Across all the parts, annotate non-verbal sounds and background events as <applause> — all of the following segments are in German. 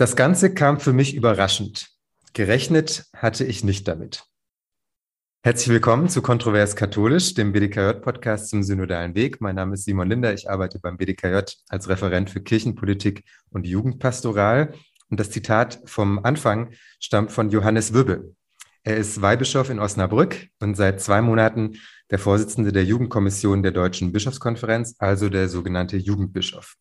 Das Ganze kam für mich überraschend. Gerechnet hatte ich nicht damit. Herzlich willkommen zu Kontrovers Katholisch, dem BDKJ-Podcast zum synodalen Weg. Mein Name ist Simon Linder. Ich arbeite beim BDKJ als Referent für Kirchenpolitik und Jugendpastoral. Und das Zitat vom Anfang stammt von Johannes Wübbe. Er ist Weihbischof in Osnabrück und seit zwei Monaten der Vorsitzende der Jugendkommission der Deutschen Bischofskonferenz, also der sogenannte Jugendbischof.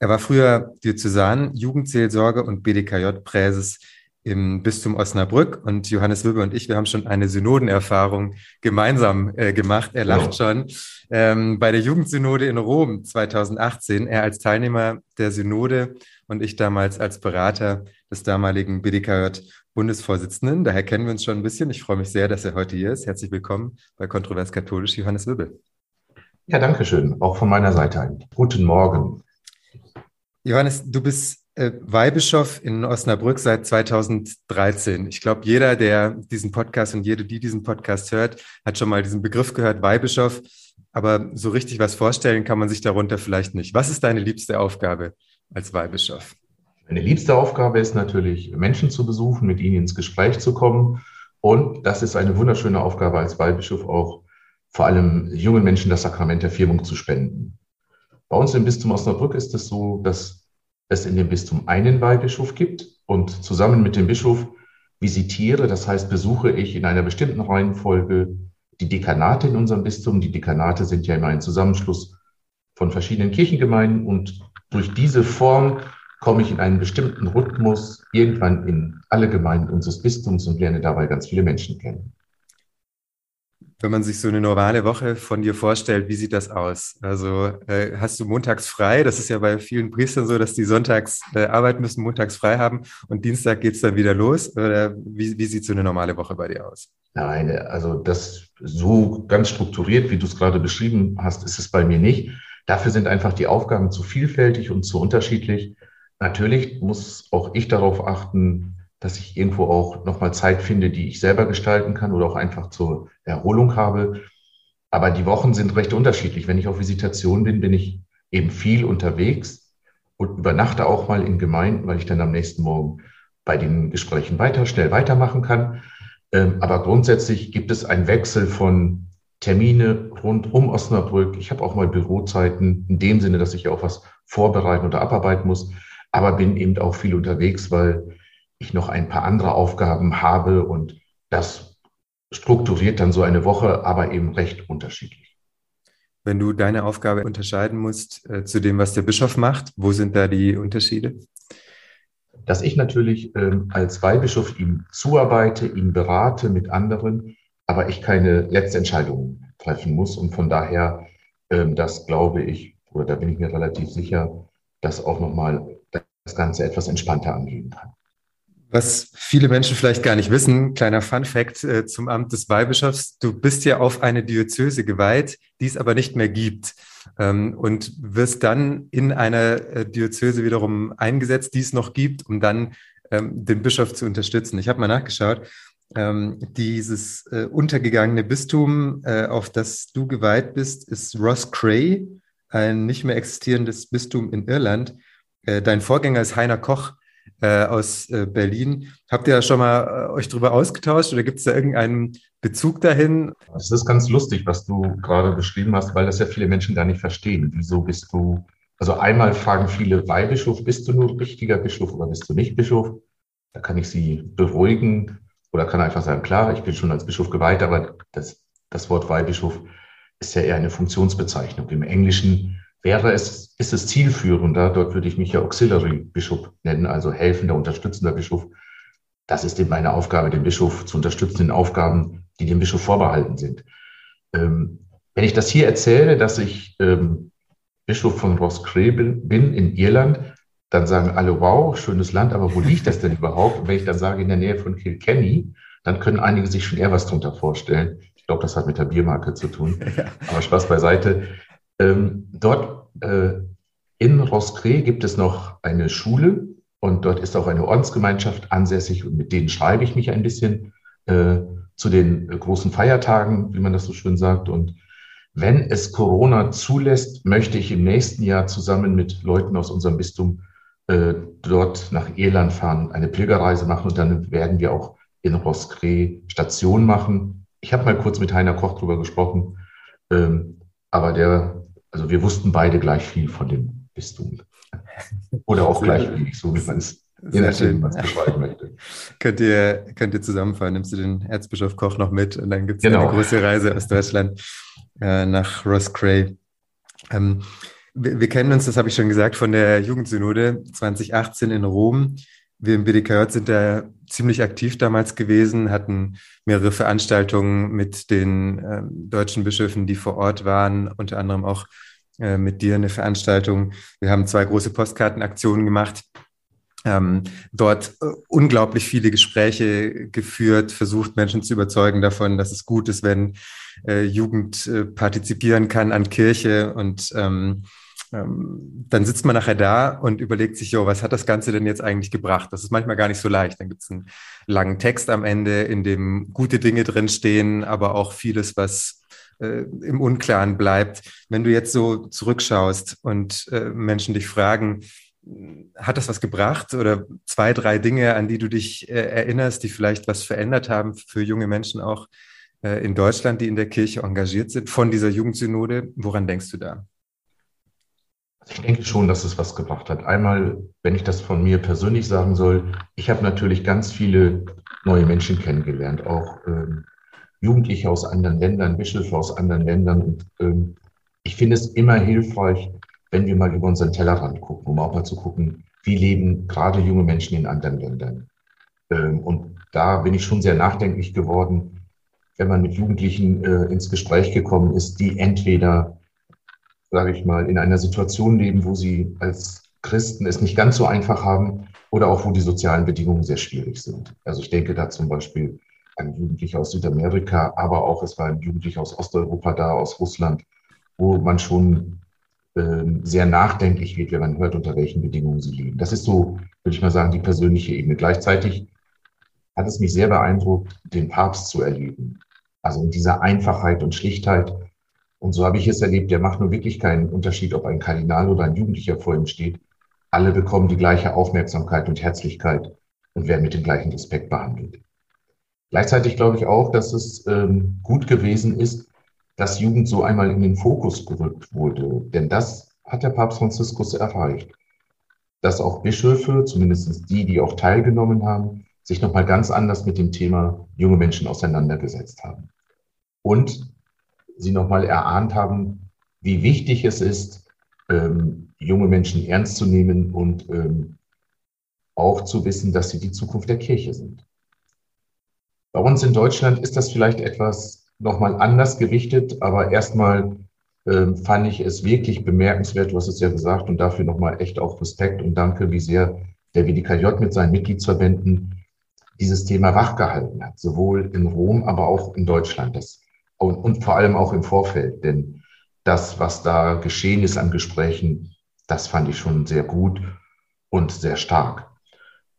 Er war früher Diözesan, Jugendseelsorge und BDKJ-Präses im Bistum Osnabrück und Johannes Wilber und ich, wir haben schon eine Synodenerfahrung gemeinsam äh, gemacht. Er lacht ja. schon. Ähm, bei der Jugendsynode in Rom 2018, er als Teilnehmer der Synode und ich damals als Berater des damaligen BDKJ-Bundesvorsitzenden. Daher kennen wir uns schon ein bisschen. Ich freue mich sehr, dass er heute hier ist. Herzlich willkommen bei Kontrovers Katholisch, Johannes Wirbel. Ja, danke schön. Auch von meiner Seite ein guten Morgen. Johannes, du bist äh, Weihbischof in Osnabrück seit 2013. Ich glaube, jeder, der diesen Podcast und jede, die diesen Podcast hört, hat schon mal diesen Begriff gehört, Weihbischof. Aber so richtig was vorstellen kann man sich darunter vielleicht nicht. Was ist deine liebste Aufgabe als Weihbischof? Meine liebste Aufgabe ist natürlich, Menschen zu besuchen, mit ihnen ins Gespräch zu kommen. Und das ist eine wunderschöne Aufgabe als Weihbischof auch, vor allem jungen Menschen das Sakrament der Firmung zu spenden. Bei uns im Bistum Osnabrück ist es so, dass es in dem Bistum einen Weihbischof gibt und zusammen mit dem Bischof visitiere, das heißt besuche ich in einer bestimmten Reihenfolge die Dekanate in unserem Bistum. Die Dekanate sind ja immer ein Zusammenschluss von verschiedenen Kirchengemeinden und durch diese Form komme ich in einen bestimmten Rhythmus irgendwann in alle Gemeinden unseres Bistums und lerne dabei ganz viele Menschen kennen wenn man sich so eine normale Woche von dir vorstellt, wie sieht das aus? Also äh, hast du montags frei? Das ist ja bei vielen Priestern so, dass die sonntags äh, arbeiten müssen, montags frei haben und Dienstag geht's dann wieder los. Oder wie, wie sieht so eine normale Woche bei dir aus? Nein, also das so ganz strukturiert, wie du es gerade beschrieben hast, ist es bei mir nicht. Dafür sind einfach die Aufgaben zu vielfältig und zu unterschiedlich. Natürlich muss auch ich darauf achten, dass ich irgendwo auch nochmal Zeit finde, die ich selber gestalten kann oder auch einfach zur Erholung habe. Aber die Wochen sind recht unterschiedlich. Wenn ich auf Visitation bin, bin ich eben viel unterwegs und übernachte auch mal in Gemeinden, weil ich dann am nächsten Morgen bei den Gesprächen weiter, schnell weitermachen kann. Ähm, aber grundsätzlich gibt es einen Wechsel von Termine rund um Osnabrück. Ich habe auch mal Bürozeiten in dem Sinne, dass ich auch was vorbereiten oder abarbeiten muss, aber bin eben auch viel unterwegs, weil ich noch ein paar andere Aufgaben habe und das strukturiert dann so eine Woche, aber eben recht unterschiedlich. Wenn du deine Aufgabe unterscheiden musst äh, zu dem, was der Bischof macht, wo sind da die Unterschiede? Dass ich natürlich ähm, als Weihbischof ihm zuarbeite, ihn berate mit anderen, aber ich keine letzte Entscheidung treffen muss. Und von daher, ähm, das glaube ich, oder da bin ich mir relativ sicher, dass auch nochmal das Ganze etwas entspannter angehen kann. Was viele Menschen vielleicht gar nicht wissen, kleiner Fun fact äh, zum Amt des Weihbischofs, du bist ja auf eine Diözese geweiht, die es aber nicht mehr gibt ähm, und wirst dann in einer äh, Diözese wiederum eingesetzt, die es noch gibt, um dann ähm, den Bischof zu unterstützen. Ich habe mal nachgeschaut, ähm, dieses äh, untergegangene Bistum, äh, auf das du geweiht bist, ist Ross Cray, ein nicht mehr existierendes Bistum in Irland. Äh, dein Vorgänger ist Heiner Koch, äh, aus äh, Berlin. Habt ihr ja schon mal äh, euch darüber ausgetauscht oder gibt es da irgendeinen Bezug dahin? Es ist ganz lustig, was du gerade beschrieben hast, weil das ja viele Menschen gar nicht verstehen. Wieso bist du, also einmal fragen viele, Weihbischof, bist du nur richtiger Bischof oder bist du nicht Bischof? Da kann ich sie beruhigen oder kann einfach sagen, klar, ich bin schon als Bischof geweiht, aber das, das Wort Weihbischof ist ja eher eine Funktionsbezeichnung. Im Englischen wäre es, ist es zielführender, dort würde ich mich ja Auxiliary Bischof nennen, also helfender, unterstützender Bischof. Das ist eben meine Aufgabe, den Bischof zu unterstützen in Aufgaben, die dem Bischof vorbehalten sind. Ähm, wenn ich das hier erzähle, dass ich ähm, Bischof von Roskilde bin in Irland, dann sagen alle, wow, schönes Land, aber wo liegt das denn überhaupt? Und wenn ich dann sage, in der Nähe von Kilkenny, dann können einige sich schon eher was darunter vorstellen. Ich glaube, das hat mit der Biermarke zu tun. <laughs> Ja. Aber Spaß beiseite. Ähm, dort äh, in Roskre gibt es noch eine Schule und dort ist auch eine Ordensgemeinschaft ansässig und mit denen schreibe ich mich ein bisschen äh, zu den äh, großen Feiertagen, wie man das so schön sagt. Und wenn es Corona zulässt, möchte ich im nächsten Jahr zusammen mit Leuten aus unserem Bistum äh, dort nach Irland fahren, eine Pilgerreise machen und dann werden wir auch in Roscrea Station machen. Ich habe mal kurz mit Heiner Koch darüber gesprochen, ähm, aber der, also wir wussten beide gleich viel von dem Bistum. Oder auch gleich wenig, so wie man es Je nachdem, was beschreiben möchte. könnt, ihr, könnt ihr zusammenfahren, nimmst du den Erzbischof Koch noch mit und dann gibt es genau. eine große Reise aus Deutschland äh, nach Roscrea. Ähm, wir, wir, kennen uns, das habe ich schon gesagt, von der Jugendsynode 2018 in Rom. Wir im BDKJ sind da ziemlich aktiv damals gewesen, hatten mehrere Veranstaltungen mit den äh, deutschen Bischöfen, die vor Ort waren, unter anderem auch äh, mit dir eine Veranstaltung. Wir haben zwei große Postkartenaktionen gemacht ähm, dort äh, unglaublich viele Gespräche geführt, versucht Menschen zu überzeugen davon, dass es gut ist, wenn äh, Jugend äh, partizipieren kann an Kirche und ähm, ähm, dann sitzt man nachher da und überlegt sich, jo, was hat das Ganze denn jetzt eigentlich gebracht? Das ist manchmal gar nicht so leicht. Dann gibt es einen langen Text am Ende, in dem gute Dinge drinstehen, aber auch vieles, was äh, im Unklaren bleibt. Wenn du jetzt so zurückschaust und äh, Menschen dich fragen, hat das was gebracht oder zwei, drei Dinge, an die du dich äh, erinnerst, die vielleicht was verändert haben für junge Menschen auch äh, in Deutschland, die in der Kirche engagiert sind, von dieser Jugendsynode? Woran denkst du da? Ich denke schon, dass es was gebracht hat. Einmal, wenn ich das von mir persönlich sagen soll, ich habe natürlich ganz viele neue Menschen kennengelernt, auch ähm, Jugendliche aus anderen Ländern, Bischöfe aus anderen Ländern. Und ähm, ich finde es immer hilfreich, wenn wir mal über unseren Tellerrand gucken, um auch mal zu gucken, wie leben gerade junge Menschen in anderen Ländern. Ähm, und da bin ich schon sehr nachdenklich geworden, wenn man mit Jugendlichen äh, ins Gespräch gekommen ist, die entweder, sage ich mal, in einer Situation leben, wo sie als Christen es nicht ganz so einfach haben oder auch wo die sozialen Bedingungen sehr schwierig sind. Also ich denke da zum Beispiel an Jugendliche aus Südamerika, aber auch es war ein Jugendlicher aus Osteuropa da, aus Russland, wo man schon ähm, sehr nachdenklich wird, wenn man hört, unter welchen Bedingungen sie leben. Das ist so, würde ich mal sagen, die persönliche Ebene. Gleichzeitig hat es mich sehr beeindruckt, den Papst zu erleben. Also in dieser Einfachheit und Schlichtheit. Und so habe ich es erlebt, der macht nur wirklich keinen Unterschied, ob ein Kardinal oder ein Jugendlicher vor ihm steht. Alle bekommen die gleiche Aufmerksamkeit und Herzlichkeit und werden mit dem gleichen Respekt behandelt. Gleichzeitig glaube ich auch, dass es ähm, gut gewesen ist, dass Jugend so einmal in den Fokus gerückt wurde. Denn das hat der Papst Franziskus erreicht. Dass auch Bischöfe, zumindest die, die auch teilgenommen haben, sich nochmal ganz anders mit dem Thema junge Menschen auseinandergesetzt haben. Und sie nochmal erahnt haben, wie wichtig es ist, ähm, junge Menschen ernst zu nehmen und ähm, auch zu wissen, dass sie die Zukunft der Kirche sind. Bei uns in Deutschland ist das vielleicht etwas nochmal anders gewichtet, aber erstmal äh, fand ich es wirklich bemerkenswert, du hast es ja gesagt, und dafür nochmal echt auch Respekt und danke, wie sehr der WDKJ mit seinen Mitgliedsverbänden dieses Thema wachgehalten hat, sowohl in Rom, aber auch in Deutschland das, und, und vor allem auch im Vorfeld. Denn das, was da geschehen ist an Gesprächen, das fand ich schon sehr gut und sehr stark.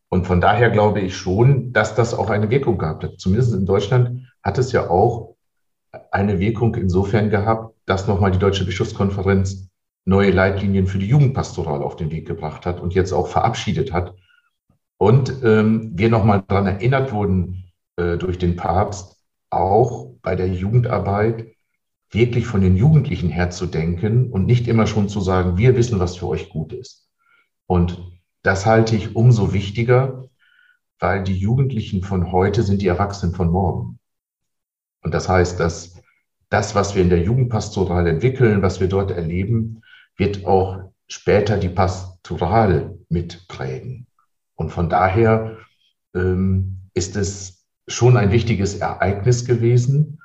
Und von daher glaube ich schon, dass das auch eine Wirkung gehabt hat. Zumindest in Deutschland hat es ja auch eine Wirkung insofern gehabt, dass nochmal die Deutsche Bischofskonferenz neue Leitlinien für die Jugendpastoral auf den Weg gebracht hat und jetzt auch verabschiedet hat. Und ähm, wir nochmal daran erinnert wurden äh, durch den Papst, auch bei der Jugendarbeit wirklich von den Jugendlichen her zu denken und nicht immer schon zu sagen, wir wissen, was für euch gut ist. Und das halte ich umso wichtiger, weil die Jugendlichen von heute sind die Erwachsenen von morgen. Und das heißt, dass das, was wir in der Jugendpastoral entwickeln, was wir dort erleben, wird auch später die Pastoral mitprägen. Und von daher ähm, ist es schon ein wichtiges Ereignis gewesen.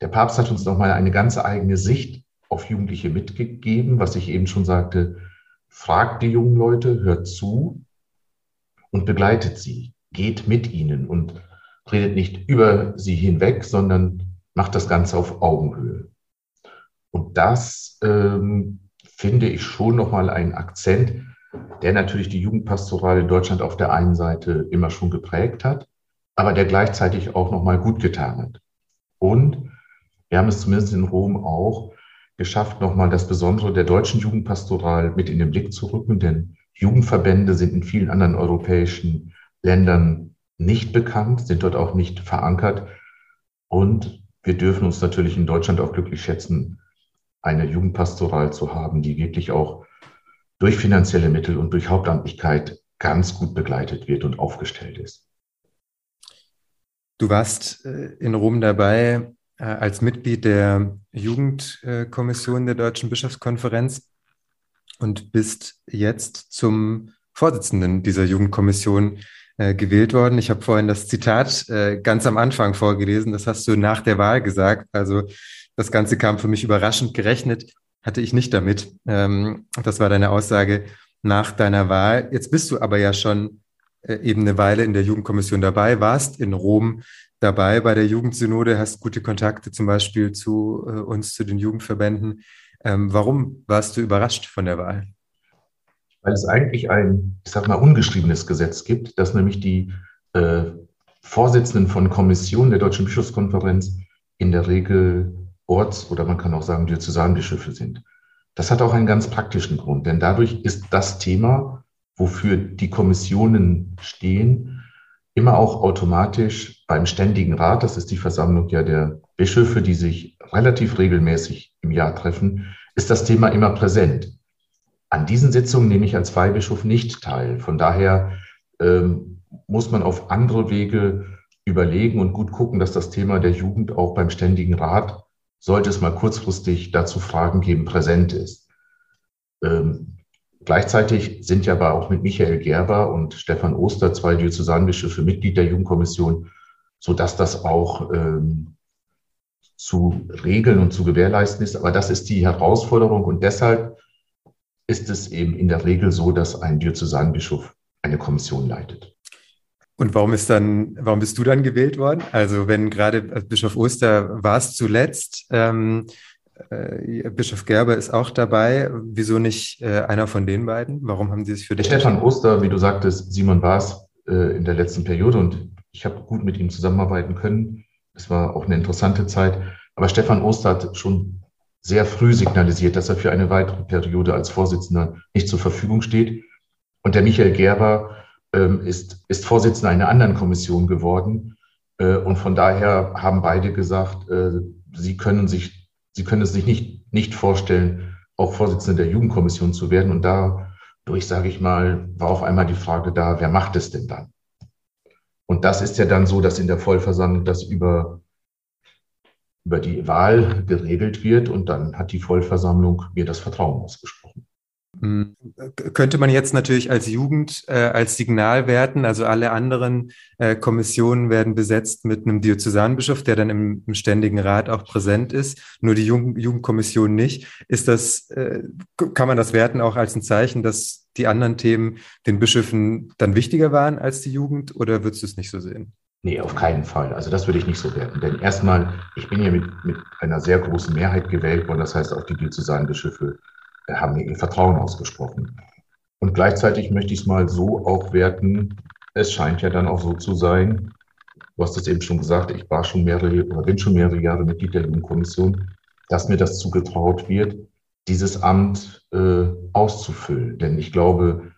Der Papst hat uns nochmal eine ganz eigene Sicht auf Jugendliche mitgegeben, was ich eben schon sagte. Fragt die jungen Leute, hört zu und begleitet sie, geht mit ihnen und redet nicht über sie hinweg, sondern macht das Ganze auf Augenhöhe. Und das ähm, finde ich schon nochmal ein Akzent, der natürlich die Jugendpastoral in Deutschland auf der einen Seite immer schon geprägt hat, aber der gleichzeitig auch nochmal gut getan hat. Und wir haben es zumindest in Rom auch geschafft, nochmal das Besondere der deutschen Jugendpastoral mit in den Blick zu rücken, denn Jugendverbände sind in vielen anderen europäischen Ländern nicht bekannt, sind dort auch nicht verankert. Und wir dürfen uns natürlich in Deutschland auch glücklich schätzen, eine Jugendpastoral zu haben, die wirklich auch durch finanzielle Mittel und durch Hauptamtlichkeit ganz gut begleitet wird und aufgestellt ist. Du warst äh, in Rom dabei äh, als Mitglied der Jugendkommission der Deutschen Bischofskonferenz und bist jetzt zum Vorsitzenden dieser Jugendkommission äh, gewählt worden. Ich habe vorhin das Zitat ganz am Anfang vorgelesen. Das hast du nach der Wahl gesagt. Also das Ganze kam für mich überraschend gerechnet. Hatte ich nicht damit. Ähm, das war deine Aussage nach deiner Wahl. Jetzt bist du aber ja schon eben eine Weile in der Jugendkommission dabei, warst in Rom dabei bei der Jugendsynode, hast gute Kontakte zum Beispiel zu äh, uns, zu den Jugendverbänden. Ähm, warum warst du überrascht von der Wahl? Weil es eigentlich ein, ich sag mal, ungeschriebenes Gesetz gibt, dass nämlich die äh, Vorsitzenden von Kommissionen der Deutschen Bischofskonferenz in der Regel Orts- oder man kann auch sagen Diözesanbischöfe sind. Das hat auch einen ganz praktischen Grund, denn dadurch ist das Thema, wofür die Kommissionen stehen, immer auch automatisch beim Ständigen Rat, das ist die Versammlung ja der Bischöfe, die sich relativ regelmäßig im Jahr treffen, ist das Thema immer präsent. An diesen Sitzungen nehme ich als Weihbischof nicht teil. Von daher ähm, muss man auf andere Wege überlegen und gut gucken, dass das Thema der Jugend auch beim Ständigen Rat, sollte es mal kurzfristig dazu Fragen geben, präsent ist. Ähm, Gleichzeitig sind ja aber auch mit Michael Gerber und Stefan Oster zwei Diözesanbischöfe Mitglied der Jugendkommission, sodass das auch ähm, zu regeln und zu gewährleisten ist. Aber das ist die Herausforderung und deshalb ist es eben in der Regel so, dass ein Diözesanbischof eine Kommission leitet. Und warum ist dann, warum bist du dann gewählt worden? Also wenn gerade Bischof Oster war es zuletzt, ähm, äh, Bischof Gerber ist auch dabei. Wieso nicht äh, einer von den beiden? Warum haben Sie sich für dich Stefan Oster, wie du sagtest, Simon Baas äh, in der letzten Periode und ich habe gut mit ihm zusammenarbeiten können. Es war auch eine interessante Zeit. Aber Stefan Oster hat schon sehr früh signalisiert, dass er für eine weitere Periode als Vorsitzender nicht zur Verfügung steht. Und der Michael Gerber ähm, ist, ist Vorsitzender einer anderen Kommission geworden. Äh, und von daher haben beide gesagt, äh, sie können sich sie können es sich nicht, nicht vorstellen, auch Vorsitzende der Jugendkommission zu werden. Und dadurch, sage ich mal, war auf einmal die Frage da, wer macht es denn dann? Und das ist ja dann so, dass in der Vollversammlung das über, über die Wahl geregelt wird und dann hat die Vollversammlung mir das Vertrauen ausgesprochen. Hm, könnte man jetzt natürlich als Jugend äh, als Signal werten, also alle anderen äh, Kommissionen werden besetzt mit einem Diözesanbischof, der dann im, im, Ständigen Rat auch präsent ist, nur die Jugend, Jugendkommission nicht. Ist das, äh, kann man das werten auch als ein Zeichen, dass die anderen Themen den Bischöfen dann wichtiger waren als die Jugend oder würdest du es nicht so sehen? Nee, auf keinen Fall. Also das würde ich nicht so werten. Denn erstmal, ich bin hier mit, mit einer sehr großen Mehrheit gewählt worden, das heißt auch die Diözesanbischöfe haben mir ihr Vertrauen ausgesprochen. Und gleichzeitig möchte ich es mal so auch werten, es scheint ja dann auch so zu sein, du hast es eben schon gesagt, ich war schon mehrere oder bin schon mehrere Jahre Mitglied der Jugendkommission, dass mir das zugetraut wird, dieses Amt äh, auszufüllen. Denn ich glaube,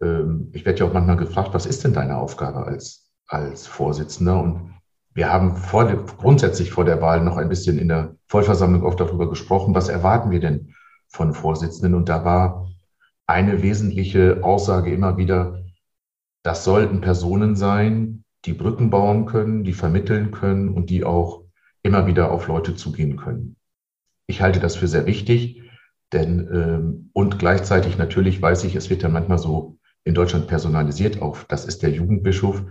äh, ich werde ja auch manchmal gefragt, was ist denn deine Aufgabe als, als Vorsitzender? Und wir haben vor grundsätzlich vor der Wahl noch ein bisschen in der Vollversammlung auch darüber gesprochen, was erwarten wir denn von Vorsitzenden. Und da war eine wesentliche Aussage immer wieder, das sollten Personen sein, die Brücken bauen können, die vermitteln können und die auch immer wieder auf Leute zugehen können. Ich halte das für sehr wichtig, denn ähm, und gleichzeitig natürlich weiß ich, es wird ja manchmal so in Deutschland personalisiert auf, das ist der Jugendbischof.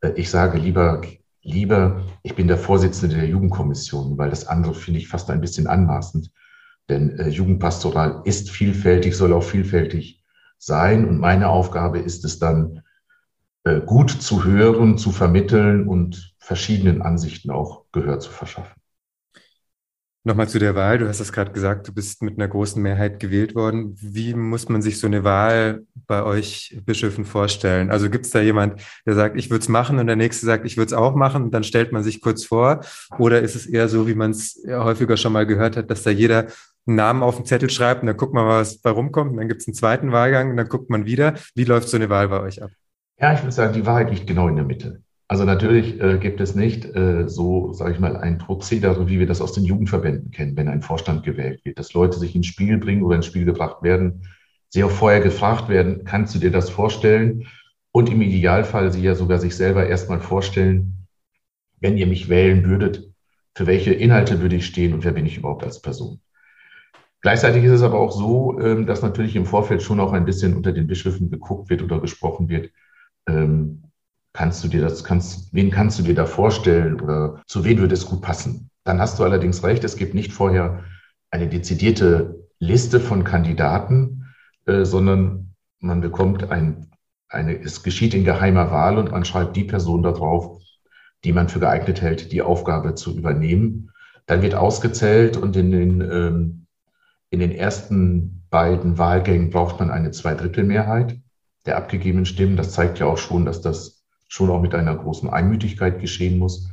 Äh, ich sage lieber, lieber, ich bin der Vorsitzende der Jugendkommission, weil das andere finde ich fast ein bisschen anmaßend. Denn äh, Jugendpastoral ist vielfältig, soll auch vielfältig sein. Und meine Aufgabe ist es dann, äh, gut zu hören, zu vermitteln und verschiedenen Ansichten auch Gehör zu verschaffen. Nochmal zu der Wahl. Du hast es gerade gesagt, du bist mit einer großen Mehrheit gewählt worden. Wie muss man sich so eine Wahl bei euch Bischöfen vorstellen? Also gibt es da jemand, der sagt, ich würde es machen und der nächste sagt, ich würde es auch machen und dann stellt man sich kurz vor? Oder ist es eher so, wie man es häufiger schon mal gehört hat, dass da jeder einen Namen auf den Zettel schreibt und dann guckt man, was bei rumkommt. Und dann gibt es einen zweiten Wahlgang und dann guckt man wieder. Wie läuft so eine Wahl bei euch ab? Ja, ich würde sagen, die Wahrheit liegt genau in der Mitte. Also natürlich äh, gibt es nicht äh, so, sage ich mal, ein Prozedere, wie wir das aus den Jugendverbänden kennen, wenn ein Vorstand gewählt wird, dass Leute sich ins Spiel bringen oder ins Spiel gebracht werden, sie auch vorher gefragt werden, kannst du dir das vorstellen? Und im Idealfall sie ja sogar sich selber erstmal vorstellen, wenn ihr mich wählen würdet, für welche Inhalte würde ich stehen und wer bin ich überhaupt als Person? Gleichzeitig ist es aber auch so, ähm, dass natürlich im Vorfeld schon auch ein bisschen unter den Bischöfen geguckt wird oder gesprochen wird, ähm, Kannst du dir das, kannst, wen kannst du dir da vorstellen oder zu wem würde es gut passen? Dann hast du allerdings recht, es gibt nicht vorher eine dezidierte Liste von Kandidaten, äh, sondern man bekommt ein, eine, es geschieht in geheimer Wahl und man schreibt die Person da drauf, die man für geeignet hält, die Aufgabe zu übernehmen. Dann wird ausgezählt und in den, ähm, in den ersten beiden Wahlgängen braucht man eine Zweidrittelmehrheit der abgegebenen Stimmen. Das zeigt ja auch schon, dass das schon auch mit einer großen Einmütigkeit geschehen muss.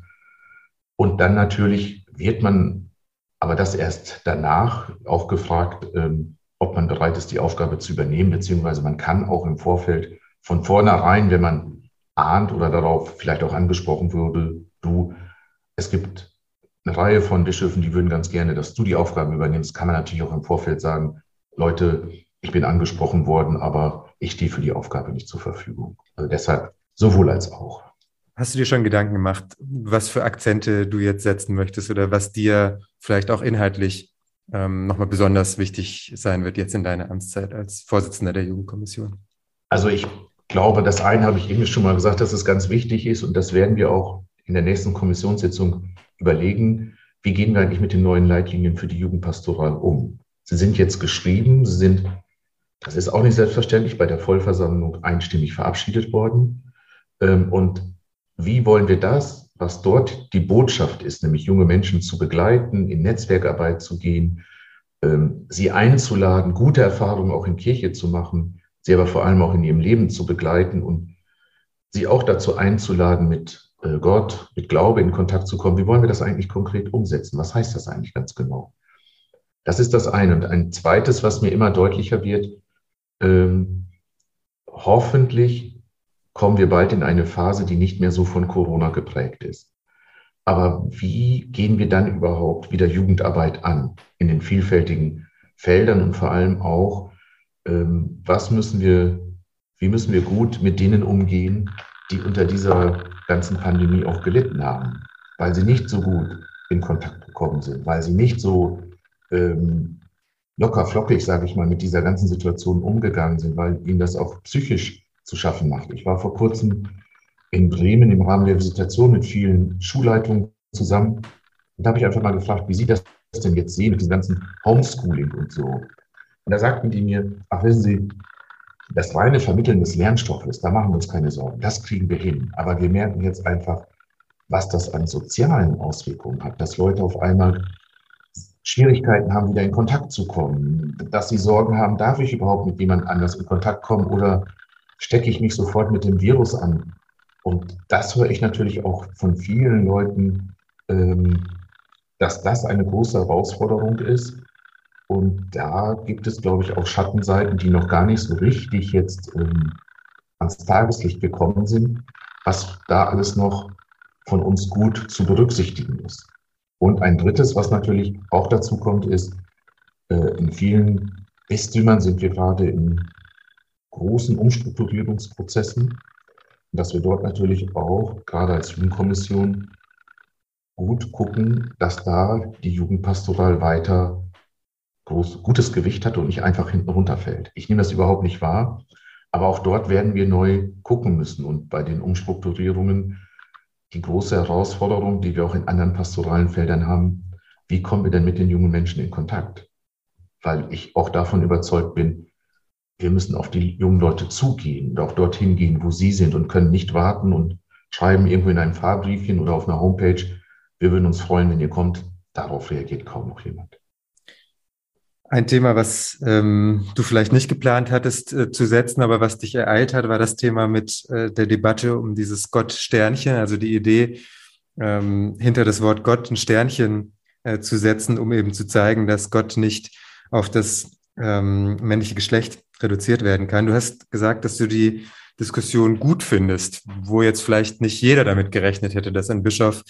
Und dann natürlich wird man, aber das erst danach, auch gefragt, ähm, ob man bereit ist, die Aufgabe zu übernehmen, beziehungsweise man kann auch im Vorfeld von vornherein, wenn man ahnt oder darauf vielleicht auch angesprochen würde, du, es gibt eine Reihe von Bischöfen, die würden ganz gerne, dass du die Aufgabe übernimmst, kann man natürlich auch im Vorfeld sagen, Leute, ich bin angesprochen worden, aber ich stehe für die Aufgabe nicht zur Verfügung. Also deshalb Sowohl als auch. Hast du dir schon Gedanken gemacht, was für Akzente du jetzt setzen möchtest oder was dir vielleicht auch inhaltlich ähm, nochmal besonders wichtig sein wird jetzt in deiner Amtszeit als Vorsitzender der Jugendkommission? Also ich glaube, das eine habe ich eben schon mal gesagt, dass es ganz wichtig ist und das werden wir auch in der nächsten Kommissionssitzung überlegen. Wie gehen wir eigentlich mit den neuen Leitlinien für die Jugendpastoral um? Sie sind jetzt geschrieben, sie sind, das ist auch nicht selbstverständlich, bei der Vollversammlung einstimmig verabschiedet worden. Ähm, und wie wollen wir das, was dort die Botschaft ist, nämlich junge Menschen zu begleiten, in Netzwerkarbeit zu gehen, ähm, sie einzuladen, gute Erfahrungen auch in Kirche zu machen, sie aber vor allem auch in ihrem Leben zu begleiten und sie auch dazu einzuladen, mit Gott, mit Glaube in Kontakt zu kommen. Wie wollen wir das eigentlich konkret umsetzen? Was heißt das eigentlich ganz genau? Das ist das eine. Und ein zweites, was mir immer deutlicher wird, ähm, hoffentlich kommen wir bald in eine Phase, die nicht mehr so von Corona geprägt ist. Aber wie gehen wir dann überhaupt wieder Jugendarbeit an in den vielfältigen Feldern und vor allem auch, ähm, was müssen wir, wie müssen wir gut mit denen umgehen, die unter dieser ganzen Pandemie auch gelitten haben, weil sie nicht so gut in Kontakt gekommen sind, weil sie nicht so ähm, locker flockig, sage ich mal, mit dieser ganzen Situation umgegangen sind, weil ihnen das auch psychisch zu schaffen macht. Ich war vor kurzem in Bremen im Rahmen der Visitation mit vielen Schulleitungen zusammen. Und da habe ich einfach mal gefragt, wie Sie das denn jetzt sehen mit diesem ganzen Homeschooling und so. Und da sagten die mir, ach wissen Sie, das reine Vermitteln des Lernstoffes, da machen wir uns keine Sorgen, das kriegen wir hin. Aber wir merken jetzt einfach, was das an sozialen Auswirkungen hat, dass Leute auf einmal Schwierigkeiten haben, wieder in Kontakt zu kommen, dass sie Sorgen haben, darf ich überhaupt mit jemand anders in Kontakt kommen oder stecke ich mich sofort mit dem Virus an. Und das höre ich natürlich auch von vielen Leuten, ähm, dass das eine große Herausforderung ist. Und da gibt es, glaube ich, auch Schattenseiten, die noch gar nicht so richtig jetzt ähm, ans Tageslicht gekommen sind, was da alles noch von uns gut zu berücksichtigen ist. Und ein drittes, was natürlich auch dazu kommt, ist, äh, in vielen Bistümern sind wir gerade in großen Umstrukturierungsprozessen, dass wir dort natürlich auch gerade als Jugendkommission gut gucken, dass da die Jugendpastoral weiter groß, gutes Gewicht hat und nicht einfach hinten runterfällt. Ich nehme das überhaupt nicht wahr, aber auch dort werden wir neu gucken müssen und bei den Umstrukturierungen die große Herausforderung, die wir auch in anderen pastoralen Feldern haben, wie kommen wir denn mit den jungen Menschen in Kontakt? Weil ich auch davon überzeugt bin, wir müssen auf die jungen Leute zugehen und auch dorthin gehen, wo sie sind und können nicht warten und schreiben irgendwo in einem Fahrbriefchen oder auf einer Homepage, wir würden uns freuen, wenn ihr kommt. Darauf reagiert kaum noch jemand. Ein Thema, was ähm, du vielleicht nicht geplant hattest äh, zu setzen, aber was dich ereilt hat, war das Thema mit äh, der Debatte um dieses Gott-Sternchen, also die Idee, ähm, hinter das Wort Gott ein Sternchen äh, zu setzen, um eben zu zeigen, dass Gott nicht auf das ähm, männliche Geschlecht reduziert werden kann. Du hast gesagt, dass du die Diskussion gut findest, wo jetzt vielleicht nicht jeder damit gerechnet hätte, dass ein Bischof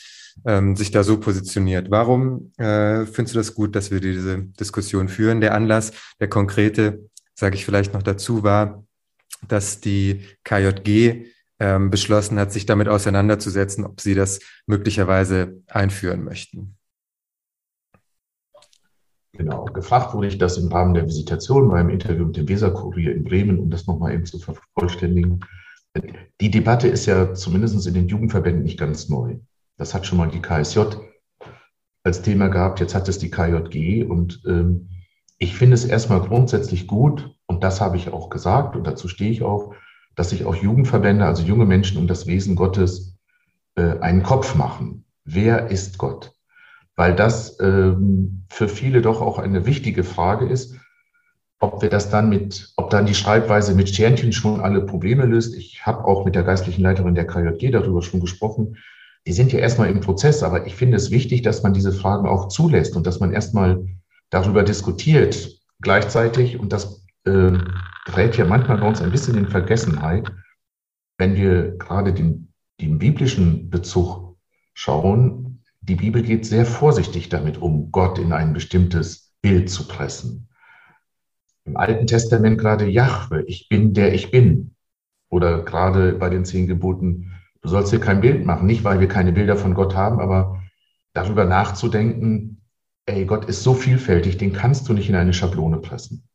ähm, sich da so positioniert. Warum äh, findest du das gut, dass wir diese Diskussion führen? Der Anlass, der konkrete, sage ich vielleicht noch dazu, war, dass die KJG ähm, beschlossen hat, sich damit auseinanderzusetzen, ob sie das möglicherweise einführen möchten. Genau, gefragt wurde ich das im Rahmen der Visitation beim Interview mit dem Weserkurier in Bremen, um das nochmal eben zu vervollständigen. Die Debatte ist ja zumindest in den Jugendverbänden nicht ganz neu. Das hat schon mal die KSJ als Thema gehabt, jetzt hat es die KJG und ähm, ich finde es erstmal grundsätzlich gut, und das habe ich auch gesagt und dazu stehe ich auch, dass sich auch Jugendverbände, also junge Menschen um das Wesen Gottes äh, einen Kopf machen. Wer ist Gott? weil das ähm, für viele doch auch eine wichtige Frage ist, ob wir das dann mit, ob dann die Schreibweise mit Sternchen schon alle Probleme löst. Ich habe auch mit der geistlichen Leiterin der KJG darüber schon gesprochen. Die sind ja erstmal im Prozess, aber ich finde es wichtig, dass man diese Fragen auch zulässt und dass man erstmal darüber diskutiert. Gleichzeitig, und das äh, gerät ja manchmal bei uns ein bisschen in Vergessenheit, wenn wir gerade den, den biblischen Bezug schauen, die Bibel geht sehr vorsichtig damit um, Gott in ein bestimmtes Bild zu pressen. Im Alten Testament gerade Jahwe, ich bin der ich bin. Oder gerade bei den zehn Geboten, du sollst dir kein Bild machen. Nicht, weil wir keine Bilder von Gott haben, aber darüber nachzudenken, ey, Gott ist so vielfältig, den kannst du nicht in eine Schablone pressen.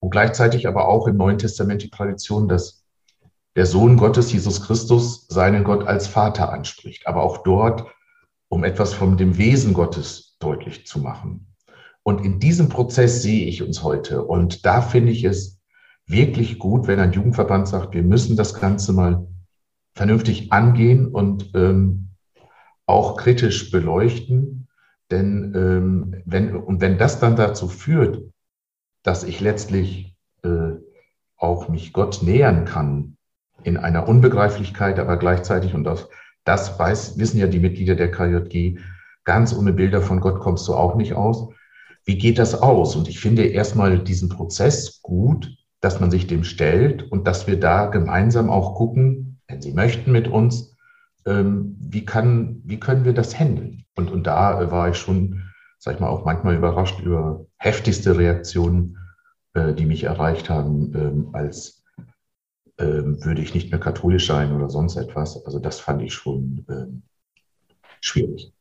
Und gleichzeitig aber auch im Neuen Testament die Tradition, dass der Sohn Gottes, Jesus Christus, seinen Gott als Vater anspricht. Aber auch dort um etwas von dem Wesen Gottes deutlich zu machen. Und in diesem Prozess sehe ich uns heute. Und da finde ich es wirklich gut, wenn ein Jugendverband sagt, wir müssen das Ganze mal vernünftig angehen und ähm, auch kritisch beleuchten. Denn ähm, wenn, und wenn das dann dazu führt, dass ich letztlich äh, auch mich Gott nähern kann in einer Unbegreiflichkeit, aber gleichzeitig und aus das weiß, wissen ja die Mitglieder der KJG. Ganz ohne Bilder von Gott kommst du auch nicht aus. Wie geht das aus? Und ich finde erstmal diesen Prozess gut, dass man sich dem stellt und dass wir da gemeinsam auch gucken, wenn Sie möchten mit uns, ähm, wie, kann, wie können wir das handeln? Und, und da war ich schon, sag ich mal, auch manchmal überrascht über heftigste Reaktionen, äh, die mich erreicht haben, ähm, als ähm, würde ich nicht mehr katholisch sein oder sonst etwas. Also das fand ich schon schwierig.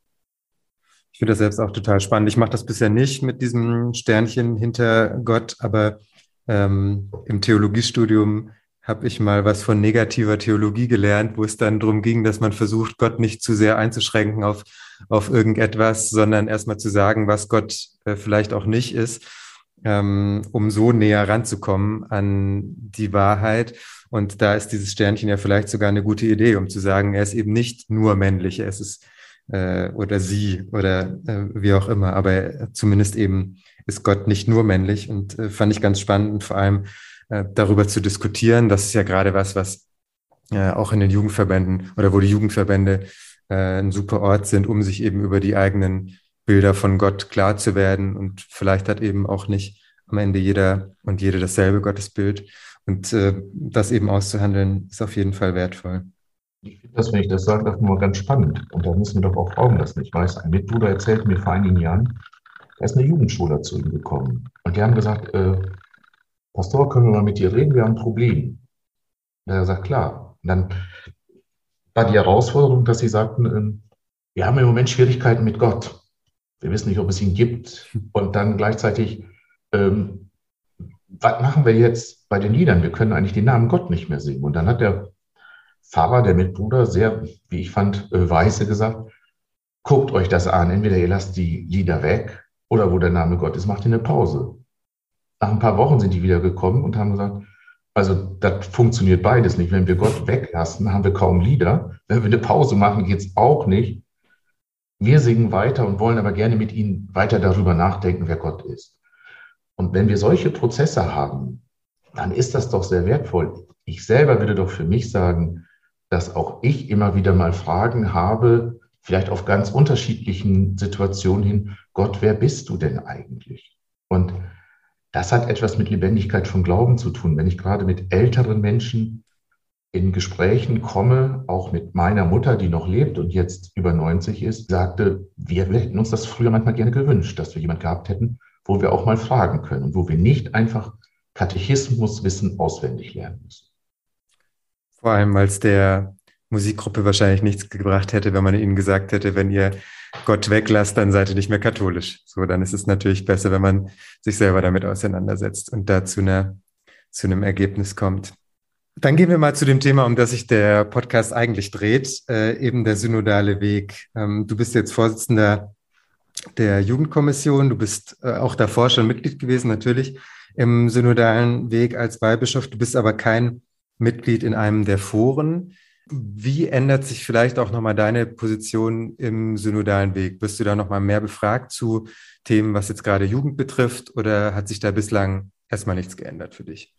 Ich finde das selbst auch total spannend. Ich mache das bisher nicht mit diesem Sternchen hinter Gott, aber ähm, im Theologiestudium habe ich mal was von negativer Theologie gelernt, wo es dann darum ging, dass man versucht, Gott nicht zu sehr einzuschränken auf, auf irgendetwas, sondern erstmal zu sagen, was Gott äh, vielleicht auch nicht ist, ähm, um so näher ranzukommen an die Wahrheit. Und da ist dieses Sternchen ja vielleicht sogar eine gute Idee, um zu sagen, er ist eben nicht nur männlich, er ist äh, oder sie oder äh, wie auch immer, aber zumindest eben ist Gott nicht nur männlich und äh, fand ich ganz spannend und vor allem äh, darüber zu diskutieren. Das ist ja gerade was, was äh, auch in den Jugendverbänden oder wo die Jugendverbände äh, ein super Ort sind, um sich eben über die eigenen Bilder von Gott klar zu werden. Und vielleicht hat eben auch nicht am Ende jeder und jede dasselbe Gottesbild. Und äh, das eben auszuhandeln, ist auf jeden Fall wertvoll. Ich finde das, wenn ich das sage, das nur ganz spannend. Und da müssen wir doch auch Augen lassen. Ich weiß, ein Mitbruder erzählt mir vor einigen Jahren, da ist eine Jugendschule zu ihm gekommen. Und die haben gesagt, äh, Pastor, können wir mal mit dir reden? Wir haben ein Problem. Und er sagt, klar. Und dann war die Herausforderung, dass sie sagten, äh, wir haben im Moment Schwierigkeiten mit Gott. Wir wissen nicht, ob es ihn gibt. Und dann gleichzeitig, ähm, was machen wir jetzt bei den Liedern? Wir können eigentlich den Namen Gott nicht mehr singen. Und dann hat der Pfarrer, der Mitbruder, sehr, wie ich fand, äh, weise gesagt, guckt euch das an. Entweder ihr lasst die Lieder weg oder wo der Name Gott ist, macht ihr eine Pause. Nach ein paar Wochen sind die wieder gekommen und haben gesagt, also das funktioniert beides nicht. Wenn wir Gott weglassen, haben wir kaum Lieder. Wenn wir eine Pause machen, geht es auch nicht. Wir singen weiter und wollen aber gerne mit ihnen weiter darüber nachdenken, wer Gott ist. Und wenn wir solche Prozesse haben, dann ist das doch sehr wertvoll. Ich selber würde doch für mich sagen, dass auch ich immer wieder mal Fragen habe, vielleicht auf ganz unterschiedlichen Situationen hin, Gott, wer bist du denn eigentlich? Und das hat etwas mit Lebendigkeit von Glauben zu tun. Wenn ich gerade mit älteren Menschen in Gesprächen komme, auch mit meiner Mutter, die noch lebt und jetzt über 90 ist, sagte, wir, hätten uns das früher manchmal gerne gewünscht, dass wir jemand gehabt hätten, wo wir auch mal fragen können und wo wir nicht einfach Katechismuswissen auswendig lernen müssen. Vor allem, als der Musikgruppe wahrscheinlich nichts gebracht hätte, wenn man ihnen gesagt hätte, wenn ihr Gott weglasst, dann seid ihr nicht mehr katholisch. So, dann ist es natürlich besser, wenn man sich selber damit auseinandersetzt und da zu, einer, zu einem Ergebnis kommt. Dann gehen wir mal zu dem Thema, um das sich der Podcast eigentlich dreht, äh, eben der synodale Weg. Ähm, du bist jetzt Vorsitzender der Jugendkommission, du bist äh, auch davor schon Mitglied gewesen, natürlich im synodalen Weg als Weihbischof. Du bist aber kein Mitglied in einem der Foren. Wie ändert sich vielleicht auch nochmal deine Position im synodalen Weg? Wirst du da nochmal mehr befragt zu Themen, was jetzt gerade Jugend betrifft, oder hat sich da bislang erstmal nichts geändert für dich?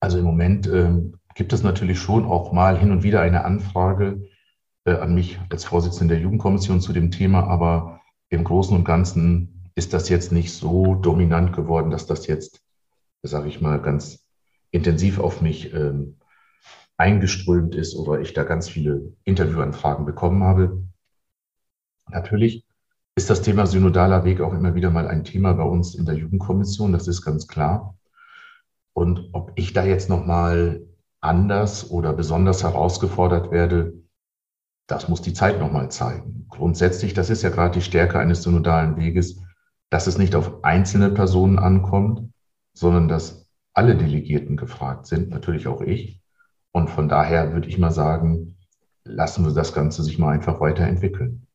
Also im Moment äh, gibt es natürlich schon auch mal hin und wieder eine Anfrage äh, an mich als Vorsitzender der Jugendkommission zu dem Thema, aber im Großen und Ganzen ist das jetzt nicht so dominant geworden, dass das jetzt, sage ich mal, ganz intensiv auf mich ähm, eingeströmt ist oder ich da ganz viele Interviewanfragen bekommen habe. Natürlich ist das Thema synodaler Weg auch immer wieder mal ein Thema bei uns in der Jugendkommission, das ist ganz klar. Und ob ich da jetzt nochmal anders oder besonders herausgefordert werde, das muss die Zeit nochmal zeigen. Grundsätzlich, das ist ja gerade die Stärke eines synodalen Weges, dass es nicht auf einzelne Personen ankommt, sondern dass alle Delegierten gefragt sind, natürlich auch ich. Und von daher würde ich mal sagen, lassen wir das Ganze sich mal einfach weiterentwickeln.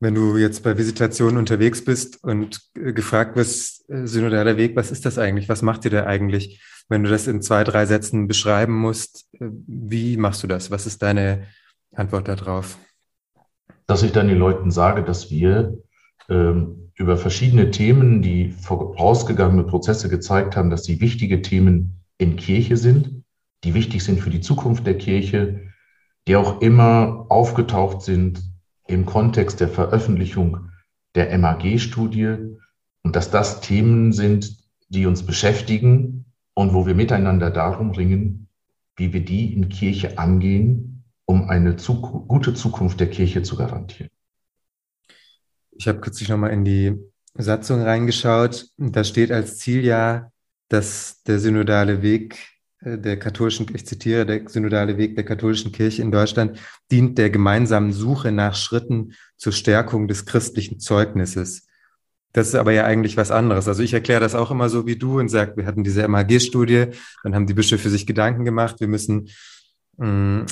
Wenn du jetzt bei Visitationen unterwegs bist und gefragt wirst, äh, synodaler Weg, was ist das eigentlich? Was macht ihr da eigentlich? Wenn du das in zwei, drei Sätzen beschreiben musst, äh, wie machst du das? Was ist deine Antwort darauf? Dass ich dann den Leuten sage, dass wir ähm, über verschiedene Themen, die vorausgegangene Prozesse gezeigt haben, dass sie wichtige Themen in Kirche sind, die wichtig sind für die Zukunft der Kirche, die auch immer aufgetaucht sind im Kontext der Veröffentlichung der MAG-Studie und dass das Themen sind, die uns beschäftigen und wo wir miteinander darum ringen, wie wir die in Kirche angehen, um eine zu, gute Zukunft der Kirche zu garantieren. Ich habe kürzlich nochmal in die Satzung reingeschaut. Da steht als Ziel ja, dass der synodale Weg der katholischen, ich zitiere, der synodale Weg der katholischen Kirche in Deutschland dient der gemeinsamen Suche nach Schritten zur Stärkung des christlichen Zeugnisses. Das ist aber ja eigentlich was anderes. Also ich erkläre das auch immer so wie du und sage, wir hatten diese MAG-Studie, dann haben die Bischöfe sich Gedanken gemacht, wir müssen mh, mm,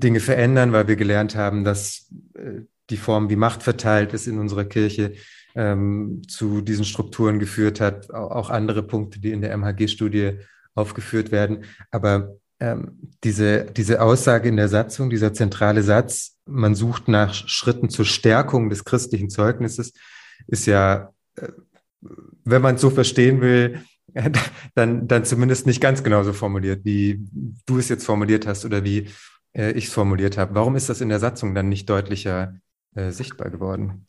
Dinge verändern, weil wir gelernt haben, dass äh, die Form, wie Macht verteilt ist in unserer Kirche, ähm, zu diesen Strukturen geführt hat. Auch andere Punkte, die in der MHG-Studie aufgeführt werden. Aber ähm, diese, diese Aussage in der Satzung, dieser zentrale Satz, man sucht nach Schritten zur Stärkung des christlichen Zeugnisses, ist ja, äh, wenn man es so verstehen will, <laughs> dann, dann zumindest nicht ganz genauso formuliert, wie du es jetzt formuliert hast oder wie äh, ich es formuliert habe. Warum ist das in der Satzung dann nicht deutlicher äh, sichtbar geworden?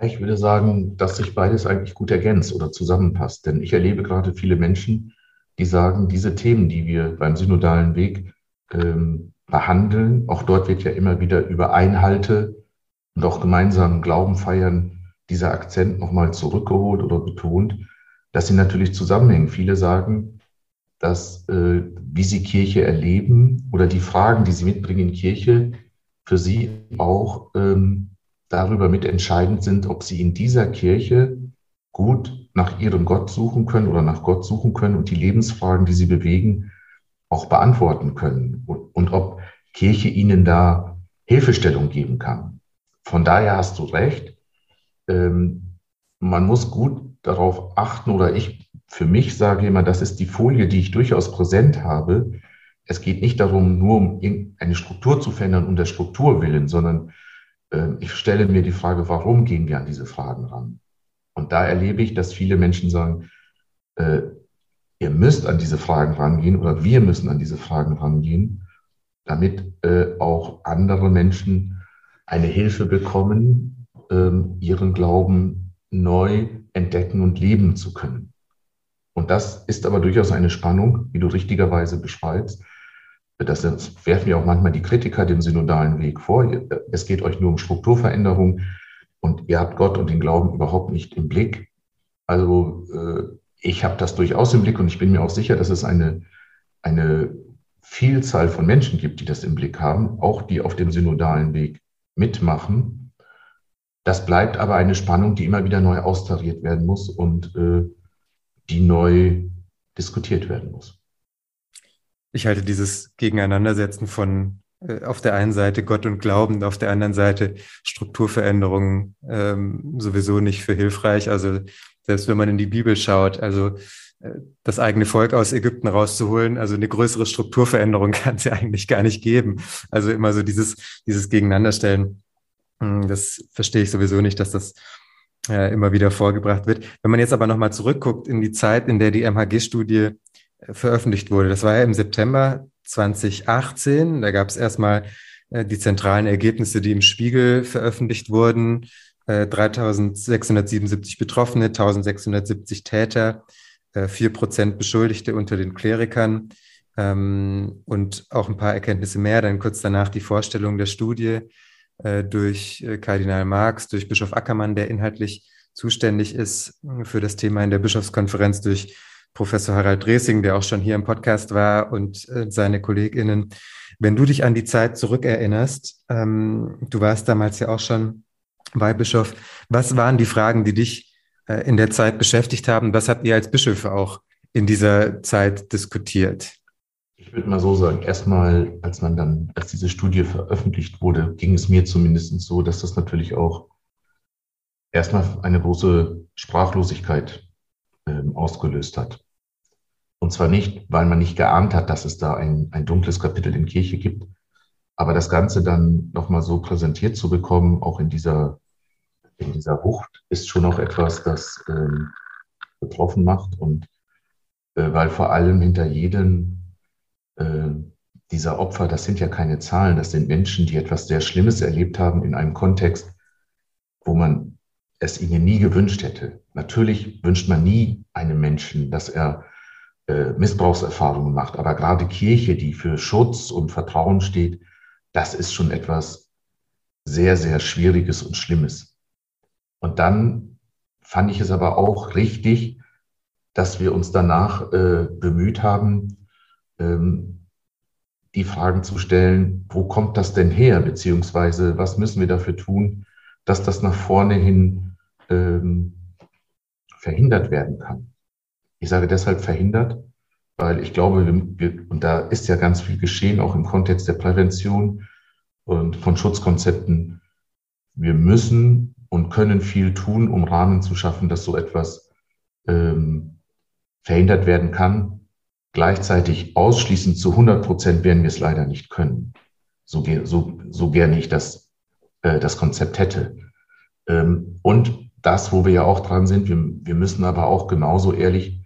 Ich würde sagen, dass sich beides eigentlich gut ergänzt oder zusammenpasst. Denn ich erlebe gerade viele Menschen, die sagen, diese Themen, die wir beim synodalen Weg ähm, behandeln, auch dort wird ja immer wieder über Einhalte und auch gemeinsamen Glauben feiern, dieser Akzent nochmal zurückgeholt oder betont, dass sie natürlich zusammenhängen. Viele sagen, dass äh, wie sie Kirche erleben oder die Fragen, die sie mitbringen in Kirche, für sie auch ähm, darüber mitentscheidend sind, ob sie in dieser Kirche gut nach ihrem Gott suchen können oder nach Gott suchen können und die Lebensfragen, die sie bewegen, auch beantworten können und, und ob Kirche ihnen da Hilfestellung geben kann. Von daher hast du recht. Ähm, man muss gut darauf achten oder ich für mich sage immer, das ist die Folie, die ich durchaus präsent habe. Es geht nicht darum, nur um eine Struktur zu verändern um der Struktur willen, sondern äh, ich stelle mir die Frage, warum gehen wir an diese Fragen ran? Da erlebe ich, dass viele Menschen sagen, äh, ihr müsst an diese Fragen rangehen oder wir müssen an diese Fragen rangehen, damit äh, auch andere Menschen eine Hilfe bekommen, ähm, ihren Glauben neu entdecken und leben zu können. Und das ist aber durchaus eine Spannung, wie du richtigerweise beschreibst. Das werfen ja auch manchmal die Kritiker den synodalen Weg vor. Es geht euch nur um Strukturveränderung und ihr habt Gott und den Glauben überhaupt nicht im Blick. Also äh, ich habe das durchaus im Blick und ich bin mir auch sicher, dass es eine, eine Vielzahl von Menschen gibt, die das im Blick haben, auch die auf dem synodalen Weg mitmachen. Das bleibt aber eine Spannung, die immer wieder neu austariert werden muss und äh, die neu diskutiert werden muss. Ich halte dieses Gegeneinandersetzen von auf der einen Seite Gott und Glauben, auf der anderen Seite Strukturveränderungen ähm, sowieso nicht für hilfreich. Also selbst wenn man in die Bibel schaut, also äh, das eigene Volk aus Ägypten rauszuholen, also eine größere Strukturveränderung <laughs> kann es ja eigentlich gar nicht geben. Also immer so dieses, dieses Gegeneinanderstellen, hm, das verstehe ich sowieso nicht, dass das äh, immer wieder vorgebracht wird. Wenn man jetzt aber nochmal zurückguckt in die Zeit, in der die MHG-Studie äh, veröffentlicht wurde, das war ja im September 2018, da gab es erstmal die zentralen Ergebnisse, die im Spiegel veröffentlicht wurden. 3677 Betroffene, 1670 Täter, äh, vier Prozent Beschuldigte unter den Klerikern ähm, und auch ein paar Erkenntnisse mehr. Dann kurz danach die Vorstellung der Studie äh, durch äh, Kardinal Marx, durch Bischof Ackermann, der inhaltlich zuständig ist für das Thema in der Bischofskonferenz, durch Professor Harald Dresing, der auch schon hier im Podcast war und seine KollegInnen. Wenn du dich an die Zeit zurückerinnerst, ähm, du warst damals ja auch schon Weihbischof, was waren die Fragen, die dich äh, in der Zeit beschäftigt haben. Was habt ihr als Bischöfe auch in dieser Zeit diskutiert? Ich würde mal so sagen, erstmal, als man dann, als diese Studie veröffentlicht wurde, ging es mir zumindest so, dass das natürlich auch erstmal eine große Sprachlosigkeit äh, ausgelöst hat. Und zwar nicht, weil man nicht geahnt hat, dass es da ein, ein dunkles Kapitel in Kirche gibt, aber das Ganze dann nochmal so präsentiert zu bekommen, auch in dieser in dieser Wucht ist schon noch etwas, das ähm, betroffen macht und äh, weil vor allem hinter jedem äh, dieser Opfer, das sind ja keine Zahlen, das sind Menschen, die etwas sehr Schlimmes erlebt haben in einem Kontext, wo man es ihnen nie gewünscht hätte. Natürlich wünscht man nie einem Menschen, dass er äh, Missbrauchserfahrungen macht, aber gerade Kirche, die für Schutz und Vertrauen steht, das ist schon etwas sehr, sehr Schwieriges und Schlimmes. Und dann fand ich es aber auch richtig, dass wir uns danach äh, bemüht haben, ähm, die Fragen zu stellen, wo kommt das denn her, beziehungsweise was müssen wir dafür tun, dass das nach vorne hin ähm, verhindert werden kann. Ich sage deshalb verhindert, weil ich glaube, wir, und da ist ja ganz viel geschehen, auch im Kontext der Prävention und von Schutzkonzepten. Wir müssen und können viel tun, um Rahmen zu schaffen, dass so etwas ähm, verhindert werden kann. Gleichzeitig ausschließend zu 100 Prozent werden wir es leider nicht können. So, so, so gerne ich das, äh, das Konzept hätte. Ähm, und das, wo wir ja auch dran sind, wir, wir müssen aber auch genauso ehrlich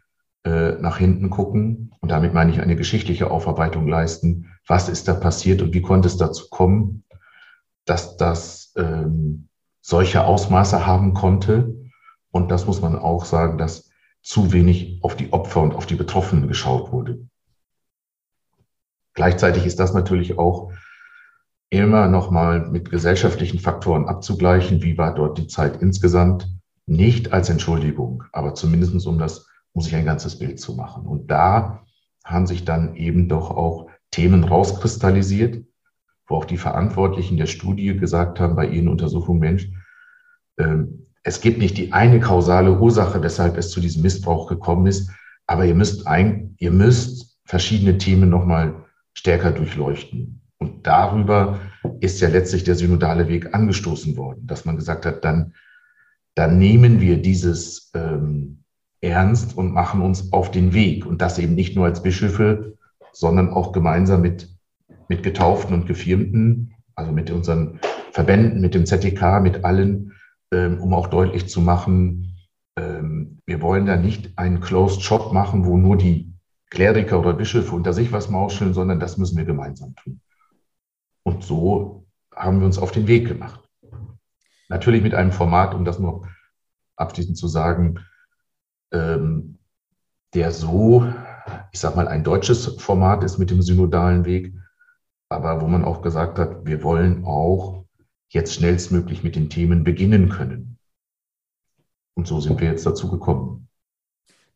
äh, nach hinten gucken. Und damit meine ich eine geschichtliche Aufarbeitung leisten. Was ist da passiert und wie konnte es dazu kommen, dass das ähm, solche Ausmaße haben konnte. Und das muss man auch sagen, dass zu wenig auf die Opfer und auf die Betroffenen geschaut wurde. Gleichzeitig ist das natürlich auch immer nochmal mit gesellschaftlichen Faktoren abzugleichen. Wie war dort die Zeit insgesamt? Nicht als Entschuldigung, aber zumindest um das, um sich ein ganzes Bild zu machen. Und da haben sich dann eben doch auch Themen rauskristallisiert, wo auch die Verantwortlichen der Studie gesagt haben bei ihren Untersuchungen, Mensch, ähm, es gibt nicht die eine kausale Ursache, weshalb es zu diesem Missbrauch gekommen ist, aber ihr müsst ein, ihr müsst verschiedene Themen nochmal stärker durchleuchten. Und darüber ist ja letztlich der synodale Weg angestoßen worden, dass man gesagt hat, dann, dann nehmen wir dieses ähm, ernst und machen uns auf den Weg. Und das eben nicht nur als Bischöfe, sondern auch gemeinsam mit, mit Getauften und Gefirmten, also mit unseren Verbänden, mit dem ZTK, mit allen, ähm, um auch deutlich zu machen, ähm, wir wollen da nicht einen Closed Shop machen, wo nur die Kleriker oder Bischöfe unter sich was mauscheln, sondern das müssen wir gemeinsam tun. Und so haben wir uns auf den Weg gemacht. Natürlich mit einem Format, um das noch abschließend zu sagen, ähm, der so, ich sag mal, ein deutsches Format ist mit dem synodalen Weg, aber wo man auch gesagt hat, wir wollen auch jetzt schnellstmöglich mit den Themen beginnen können. Und so sind wir jetzt dazu gekommen.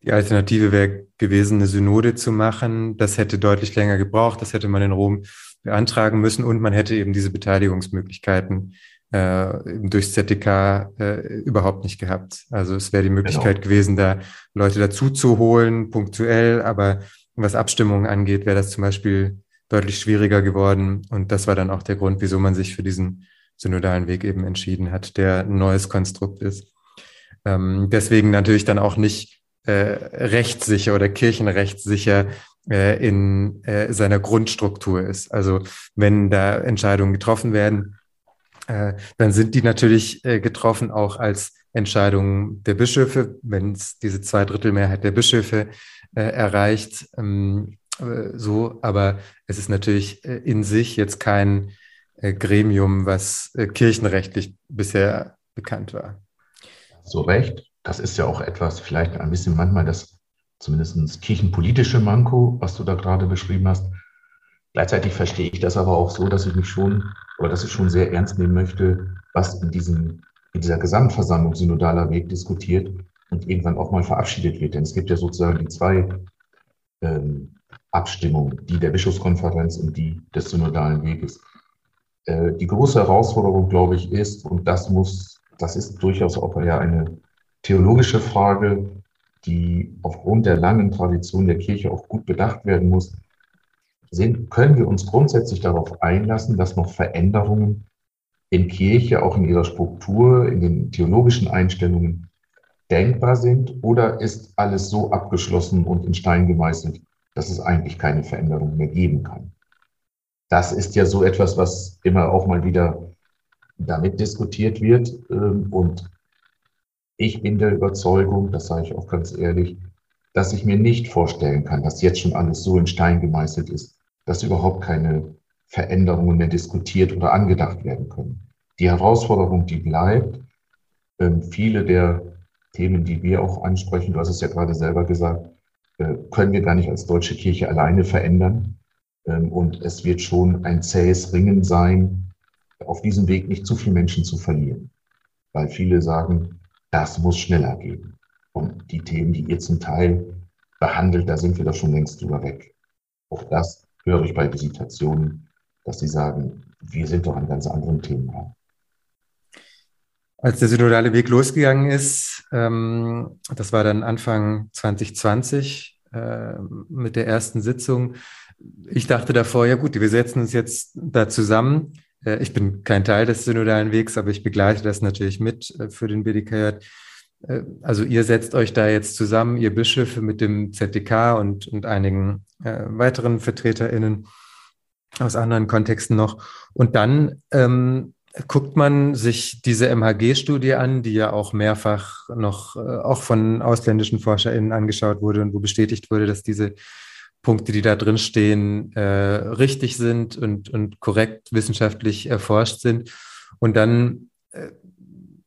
Die Alternative wäre gewesen, eine Synode zu machen. Das hätte deutlich länger gebraucht. Das hätte man in Rom beantragen müssen und man hätte eben diese Beteiligungsmöglichkeiten äh, durchs ZDK äh, überhaupt nicht gehabt. Also es wäre die Möglichkeit genau. gewesen, da Leute dazu zu holen, punktuell, aber was Abstimmungen angeht, wäre das zum Beispiel deutlich schwieriger geworden. Und das war dann auch der Grund, wieso man sich für diesen synodalen Weg eben entschieden hat, der ein neues Konstrukt ist. Ähm, deswegen natürlich dann auch nicht äh, rechtssicher oder kirchenrechtssicher äh, in äh, seiner Grundstruktur ist. Also wenn da Entscheidungen getroffen werden, äh, dann sind die natürlich äh, getroffen auch als Entscheidungen der Bischöfe, wenn es diese Zweidrittelmehrheit der Bischöfe äh, erreicht. Ähm, äh, so, aber es ist natürlich in sich jetzt kein Gremium, was kirchenrechtlich bisher bekannt war. So recht. Das ist ja auch etwas, vielleicht ein bisschen manchmal das zumindest kirchenpolitische Manko, was du da gerade beschrieben hast. Gleichzeitig verstehe ich das aber auch so, dass ich mich schon, oder dass ich schon sehr ernst nehmen möchte, was in diesem, in dieser Gesamtversammlung synodaler Weg diskutiert und irgendwann auch mal verabschiedet wird. Denn es gibt ja sozusagen die zwei ähm, Abstimmung, die der Bischofskonferenz und die des synodalen Weges. Äh, die große Herausforderung, glaube ich, ist, und das muss, das ist durchaus auch ja eine theologische Frage, die aufgrund der langen Tradition der Kirche auch gut bedacht werden muss, sind, können wir uns grundsätzlich darauf einlassen, dass noch Veränderungen in Kirche, auch in ihrer Struktur, in den theologischen Einstellungen denkbar sind? Oder ist alles so abgeschlossen und in Stein gemeißelt, dass es eigentlich keine Veränderung mehr geben kann. Das ist ja so etwas, was immer auch mal wieder damit diskutiert wird. Ähm, und ich bin der Überzeugung, das sage ich auch ganz ehrlich, dass ich mir nicht vorstellen kann, dass jetzt schon alles so in Stein gemeißelt ist, dass überhaupt keine Veränderungen mehr diskutiert oder angedacht werden können. Die Herausforderung, die bleibt, ähm, viele der Themen, die wir auch ansprechen, du hast es ja gerade selber gesagt, äh, können wir gar nicht als deutsche Kirche alleine verändern. Ähm, und es wird schon ein zähes Ringen sein, auf diesem Weg nicht zu viele Menschen zu verlieren. Weil viele sagen, das muss schneller gehen. Und die Themen, die ihr zum Teil behandelt, da sind wir doch schon längst drüber weg. Auch das höre ich bei Visitationen, dass sie sagen, wir sind doch an ganz anderen Themen dran. Als der synodale Weg losgegangen ist, ähm, das war dann Anfang 2020 äh, mit der ersten Sitzung. Ich dachte davor, ja gut, wir setzen uns jetzt da zusammen. Äh, ich bin kein Teil des synodalen Wegs, aber ich begleite das natürlich mit äh, für den BDKJ. Äh, also ihr setzt euch da jetzt zusammen, ihr Bischöfe mit dem ZDK und, und einigen äh, weiteren VertreterInnen aus anderen Kontexten noch. Und dann ähm, guckt man sich diese MHG-Studie an, die ja auch mehrfach noch äh, auch von ausländischen ForscherInnen angeschaut wurde und wo bestätigt wurde, dass diese Punkte, die da drin stehen, äh, richtig sind und, und korrekt wissenschaftlich erforscht sind. Und dann äh,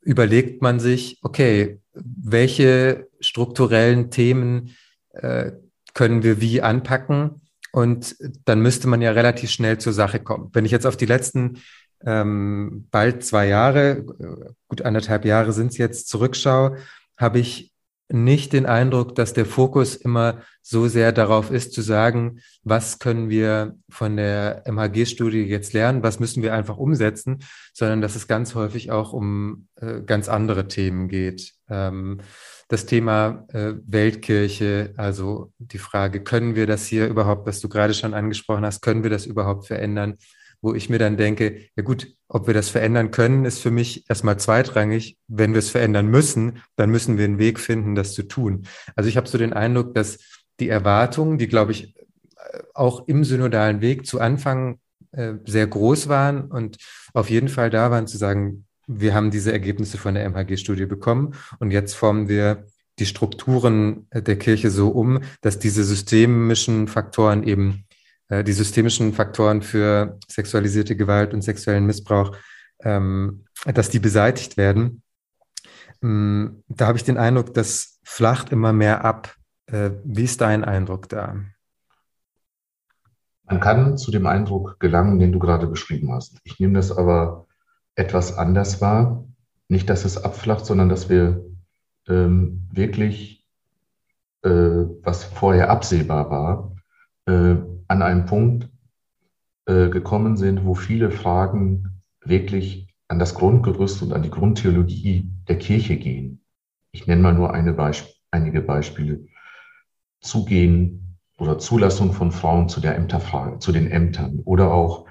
überlegt man sich, okay, welche strukturellen Themen äh, können wir wie anpacken? Und dann müsste man ja relativ schnell zur Sache kommen. Wenn ich jetzt auf die letzten ähm, bald zwei Jahre, gut anderthalb Jahre sind es jetzt, zurückschaue, habe ich nicht den Eindruck, dass der Fokus immer so sehr darauf ist, zu sagen, was können wir von der MHG-Studie jetzt lernen, was müssen wir einfach umsetzen, sondern dass es ganz häufig auch um äh, ganz andere Themen geht. Ähm, das Thema äh, Weltkirche, also die Frage, können wir das hier überhaupt, was du gerade schon angesprochen hast, können wir das überhaupt verändern? Wo ich mir dann denke, ja gut, ob wir das verändern können, ist für mich erstmal zweitrangig. Wenn wir es verändern müssen, dann müssen wir einen Weg finden, das zu tun. Also ich habe so den Eindruck, dass die Erwartungen, die, glaube ich, auch im synodalen Weg zu Anfang äh, sehr groß waren und auf jeden Fall da waren zu sagen, wir haben diese Ergebnisse von der MHG-Studie bekommen und jetzt formen wir die Strukturen der Kirche so um, dass diese systemischen Faktoren eben äh, die systemischen Faktoren für sexualisierte Gewalt und sexuellen Missbrauch, ähm, dass die beseitigt werden. hm, da habe ich den Eindruck, das flacht immer mehr ab. Äh, wie ist dein Eindruck da? Man kann zu dem Eindruck gelangen, den du gerade beschrieben hast. Ich nehme das aber etwas anders wahr. Nicht, dass es abflacht, sondern dass wir ähm, wirklich, äh, was vorher absehbar war, äh, an einem Punkt äh, gekommen sind, wo viele Fragen wirklich an das Grundgerüst und an die Grundtheologie der Kirche gehen. Ich nenne mal nur Beisp einige Beispiele. Zugehen oder Zulassung von Frauen zu der Ämterfrage, zu den Ämtern oder auch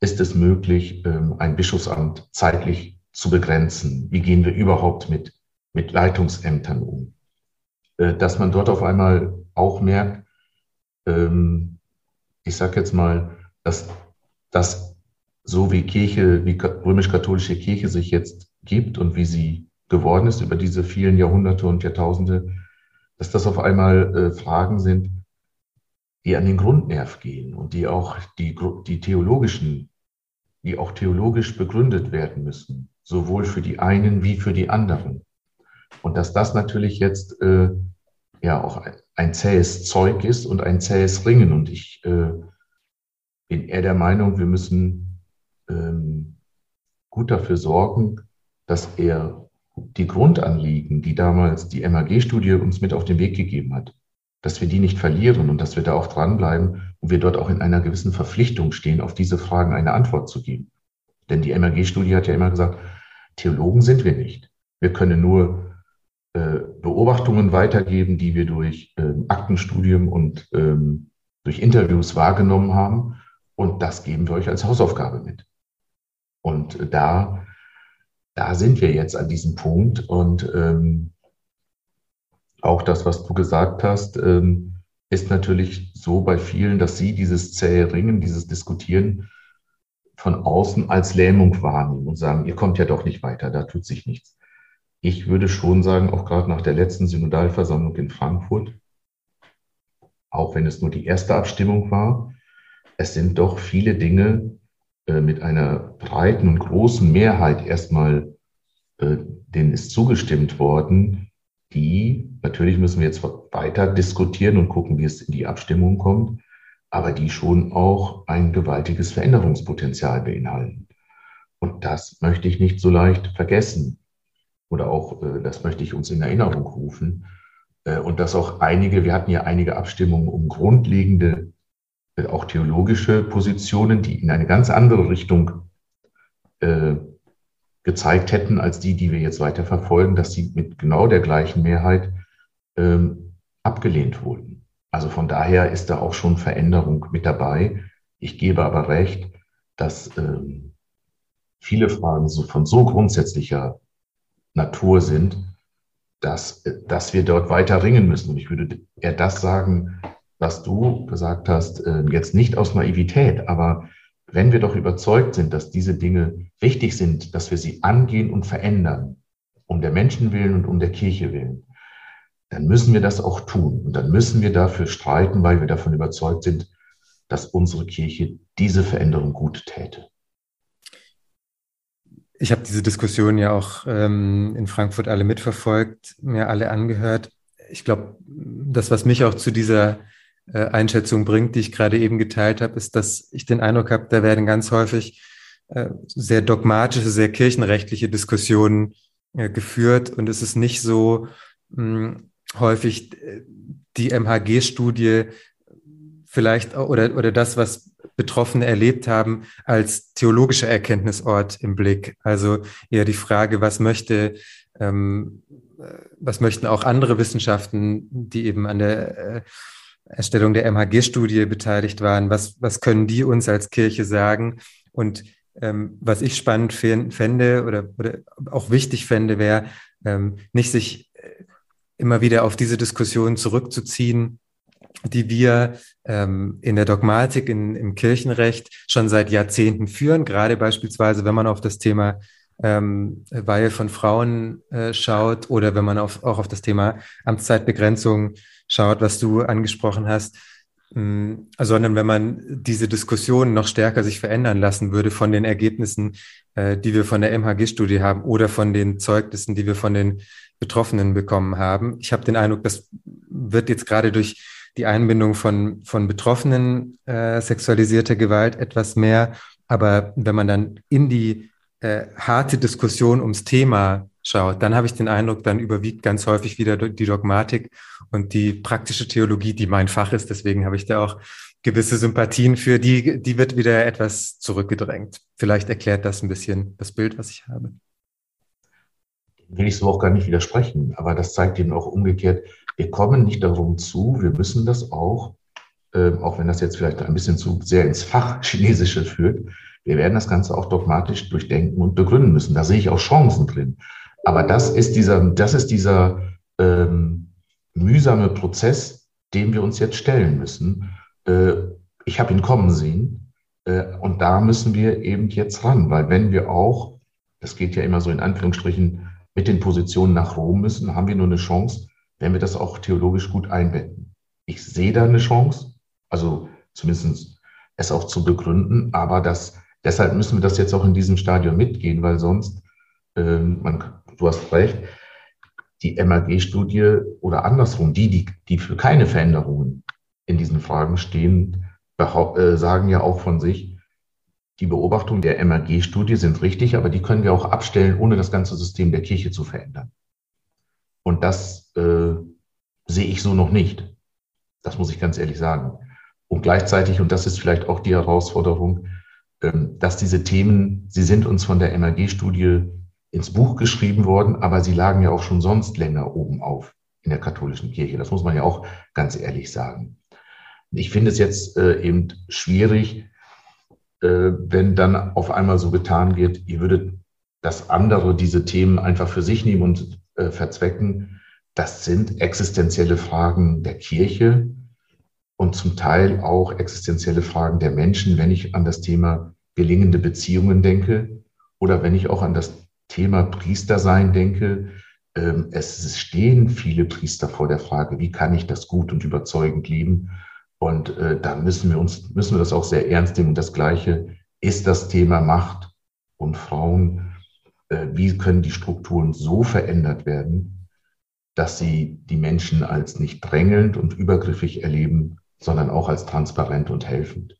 ist es möglich, ähm, ein Bischofsamt zeitlich zu begrenzen? Wie gehen wir überhaupt mit, mit Leitungsämtern um? Äh, dass man dort auf einmal auch merkt, ähm, ich sage jetzt mal, dass, dass so wie Kirche, wie römisch-katholische Kirche sich jetzt gibt und wie sie geworden ist über diese vielen Jahrhunderte und Jahrtausende, dass das auf einmal äh, Fragen sind, die an den Grundnerv gehen und die auch die, die theologischen, die auch theologisch begründet werden müssen, sowohl für die einen wie für die anderen. Und dass das natürlich jetzt äh, ja auch ein, zähes Zeug ist und ein zähes Ringen. Und ich äh, bin eher der Meinung, wir müssen ähm, gut dafür sorgen, dass er die Grundanliegen, die damals die MAG-Studie uns mit auf den Weg gegeben hat, dass wir die nicht verlieren und dass wir da auch dranbleiben und wir dort auch in einer gewissen Verpflichtung stehen, auf diese Fragen eine Antwort zu geben. Denn die MAG-Studie hat ja immer gesagt, Theologen sind wir nicht. Wir können nur Beobachtungen weitergeben, die wir durch äh, Aktenstudium und ähm, durch Interviews wahrgenommen haben. Und das geben wir euch als Hausaufgabe mit. Und da, da sind wir jetzt an diesem Punkt. Und ähm, auch das, was du gesagt hast, ähm, ist natürlich so bei vielen, dass sie dieses zähe Ringen, dieses Diskutieren von außen als Lähmung wahrnehmen und sagen, ihr kommt ja doch nicht weiter, da tut sich nichts. Ich würde schon sagen, auch gerade nach der letzten Synodalversammlung in Frankfurt, auch wenn es nur die erste Abstimmung war, es sind doch viele Dinge, äh, mit einer breiten und großen Mehrheit erstmal, äh, denen ist zugestimmt worden, die, natürlich müssen wir jetzt weiter diskutieren und gucken, wie es in die Abstimmung kommt, aber die schon auch ein gewaltiges Veränderungspotenzial beinhalten. Und das möchte ich nicht so leicht vergessen. Oder auch, äh, das möchte ich uns in Erinnerung rufen. Und dass auch einige, wir hatten ja einige Abstimmungen um grundlegende auch theologische Positionen, die in eine ganz andere Richtung äh, gezeigt hätten als die, die wir jetzt weiter verfolgen, dass sie mit genau der gleichen Mehrheit ähm, abgelehnt wurden. Also von daher ist da auch schon Veränderung mit dabei. Ich gebe aber recht, dass ähm, viele Fragen so von so grundsätzlicher Natur sind, dass, dass wir dort weiter ringen müssen. Und ich würde eher das sagen, was du gesagt hast, äh, jetzt nicht aus Naivität, aber wenn wir doch überzeugt sind, dass diese Dinge wichtig sind, dass wir sie angehen und verändern, um der Menschen willen und um der Kirche willen, dann müssen wir das auch tun. Und dann müssen wir dafür streiten, weil wir davon überzeugt sind, dass unsere Kirche diese Veränderung gut täte. Ich habe diese Diskussion ja auch ähm, in Frankfurt alle mitverfolgt, mir alle angehört. Ich glaube, das, was mich auch zu dieser äh, Einschätzung bringt, die ich gerade eben geteilt habe, ist, dass ich den Eindruck habe, da werden ganz häufig äh, sehr dogmatische, sehr kirchenrechtliche Diskussionen äh, geführt und es ist nicht so mh, häufig die MHG-Studie vielleicht oder, oder das, was Betroffene erlebt haben, als theologischer Erkenntnisort im Blick. Also eher die Frage, was möchte, ähm, was möchten auch andere Wissenschaften, die eben an der äh, Erstellung der MHG-Studie beteiligt waren. Was, was können die uns als Kirche sagen? Und ähm, was ich spannend fände oder, oder auch wichtig fände, wäre, ähm, nicht sich äh, immer wieder auf diese Diskussion zurückzuziehen, die wir ähm, in der Dogmatik, in, im Kirchenrecht schon seit Jahrzehnten führen, gerade beispielsweise, wenn man auf das Thema ähm, Weihe von Frauen äh, schaut oder wenn man auf, auch auf das Thema Amtszeitbegrenzung schaut, was du angesprochen hast. Mm, sondern wenn man diese Diskussion noch stärker sich verändern lassen würde von den Ergebnissen, äh, die wir von der MHG-Studie haben oder von den Zeugnissen, die wir von den Betroffenen bekommen haben. Ich habe den Eindruck, das wird jetzt gerade durch die Einbindung von, von Betroffenen äh, sexualisierter Gewalt etwas mehr. Aber wenn man dann in die äh, harte Diskussion ums Thema schaut, dann habe ich den Eindruck, dann überwiegt ganz häufig wieder die Dogmatik und die praktische Theologie, die mein Fach ist. Deswegen habe ich da auch gewisse Sympathien für. Die, die wird wieder etwas zurückgedrängt. Vielleicht erklärt das ein bisschen das Bild, was ich habe. Will ich so auch gar nicht widersprechen, aber das zeigt eben auch umgekehrt, wir kommen nicht darum zu, wir müssen das auch, äh, auch wenn das jetzt vielleicht ein bisschen zu sehr ins Fach Chinesische führt, wir werden das Ganze auch dogmatisch durchdenken und begründen müssen. Da sehe ich auch Chancen drin. Aber das ist dieser, das ist dieser ähm, mühsame Prozess, dem wir uns jetzt stellen müssen. Äh, ich habe ihn kommen sehen äh, und da müssen wir eben jetzt ran, weil wenn wir auch, das geht ja immer so in Anführungsstrichen, mit den Positionen nach Rom müssen, haben wir nur eine Chance, wenn wir das auch theologisch gut einbetten. Ich sehe da eine Chance, also zumindest es auch zu begründen, aber das, deshalb müssen wir das jetzt auch in diesem Stadium mitgehen, weil sonst, ähm, man du hast recht, die MAG-Studie oder andersrum, die, die, die für keine Veränderungen in diesen Fragen stehen, äh, sagen ja auch von sich, die Beobachtungen der MAG-Studie sind richtig, aber die können wir auch abstellen, ohne das ganze System der Kirche zu verändern. Und das äh, sehe ich so noch nicht. Das muss ich ganz ehrlich sagen. Und gleichzeitig, und das ist vielleicht auch die Herausforderung, ähm, dass diese Themen, sie sind uns von der MAG-Studie ins Buch geschrieben worden, aber sie lagen ja auch schon sonst länger oben auf in der katholischen Kirche. Das muss man ja auch ganz ehrlich sagen. Ich finde es jetzt äh, eben schwierig, wenn dann auf einmal so getan wird, ihr würdet das andere, diese Themen einfach für sich nehmen und äh, verzwecken. Das sind existenzielle Fragen der Kirche und zum Teil auch existenzielle Fragen der Menschen, wenn ich an das Thema gelingende Beziehungen denke oder wenn ich auch an das Thema Priestersein denke, ähm, es stehen viele Priester vor der Frage, wie kann ich das gut und überzeugend leben? Und äh, da müssen wir uns, müssen wir das auch sehr ernst nehmen. Und das Gleiche ist das Thema Macht und Frauen. Äh, wie können die Strukturen so verändert werden, dass sie die Menschen als nicht drängelnd und übergriffig erleben, sondern auch als transparent und helfend?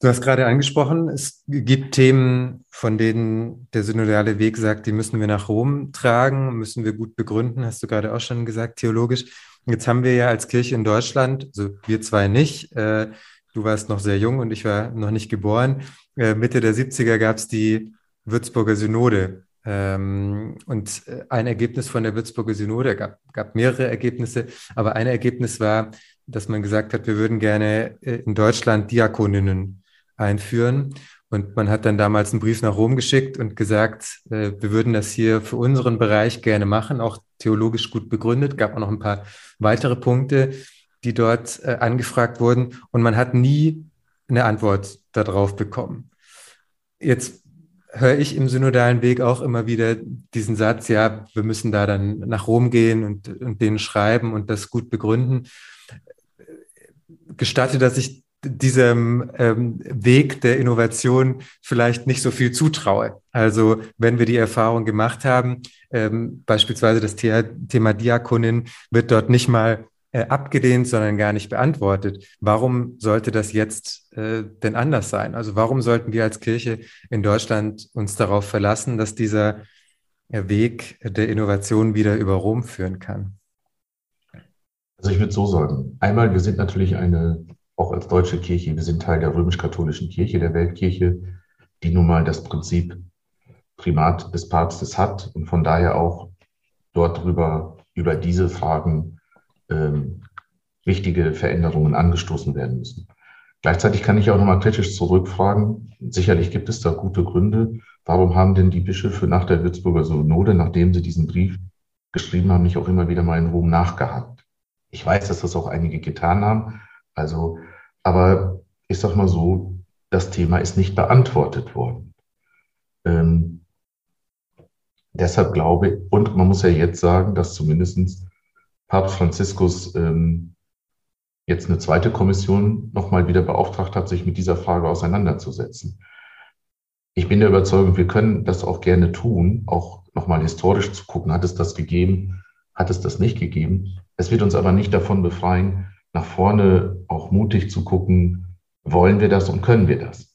Du hast gerade angesprochen, es gibt Themen, von denen der synodale Weg sagt, die müssen wir nach Rom tragen, müssen wir gut begründen, hast du gerade auch schon gesagt, theologisch. Jetzt haben wir ja als Kirche in Deutschland, also wir zwei nicht, äh, du warst noch sehr jung und ich war noch nicht geboren, äh, Mitte der 70er gab es die Würzburger Synode. Ähm, und äh, ein Ergebnis von der Würzburger Synode, gab, gab mehrere Ergebnisse, aber ein Ergebnis war, dass man gesagt hat, wir würden gerne äh, in Deutschland Diakoninnen einführen. Und man hat dann damals einen Brief nach Rom geschickt und gesagt, äh, wir würden das hier für unseren Bereich gerne machen, auch theologisch gut begründet. Gab auch noch ein paar weitere Punkte, die dort äh, angefragt wurden. Und man hat nie eine Antwort darauf bekommen. Jetzt höre ich im synodalen Weg auch immer wieder diesen Satz, ja, wir müssen da dann nach Rom gehen und, und denen schreiben und das gut begründen. Gestatte, dass ich diesem ähm, Weg der Innovation vielleicht nicht so viel zutraue. Also wenn wir die Erfahrung gemacht haben, ähm, beispielsweise das The Thema Diakonin wird dort nicht mal äh, abgelehnt, sondern gar nicht beantwortet. Warum sollte das jetzt äh, denn anders sein? Also warum sollten wir als Kirche in Deutschland uns darauf verlassen, dass dieser äh, Weg der Innovation wieder über Rom führen kann? Also ich würde so sagen, einmal, wir sind natürlich eine auch als deutsche Kirche, wir sind Teil der römisch-katholischen Kirche, der Weltkirche, die nun mal das Prinzip Primat des Papstes hat und von daher auch dort drüber, über diese Fragen ähm, wichtige Veränderungen angestoßen werden müssen. Gleichzeitig kann ich auch nochmal kritisch zurückfragen, sicherlich gibt es da gute Gründe, warum haben denn die Bischöfe nach der Würzburger Synode, nachdem sie diesen Brief geschrieben haben, nicht auch immer wieder mal in Rom nachgehakt? Ich weiß, dass das auch einige getan haben, also, aber ich sag mal so, das Thema ist nicht beantwortet worden. Ähm, deshalb glaube und man muss ja jetzt sagen, dass zumindest Papst Franziskus ähm, jetzt eine zweite Kommission nochmal wieder beauftragt hat, sich mit dieser Frage auseinanderzusetzen. Ich bin der Überzeugung, wir können das auch gerne tun, auch nochmal historisch zu gucken, hat es das gegeben, hat es das nicht gegeben. Es wird uns aber nicht davon befreien, nach vorne auch mutig zu gucken, wollen wir das und können wir das.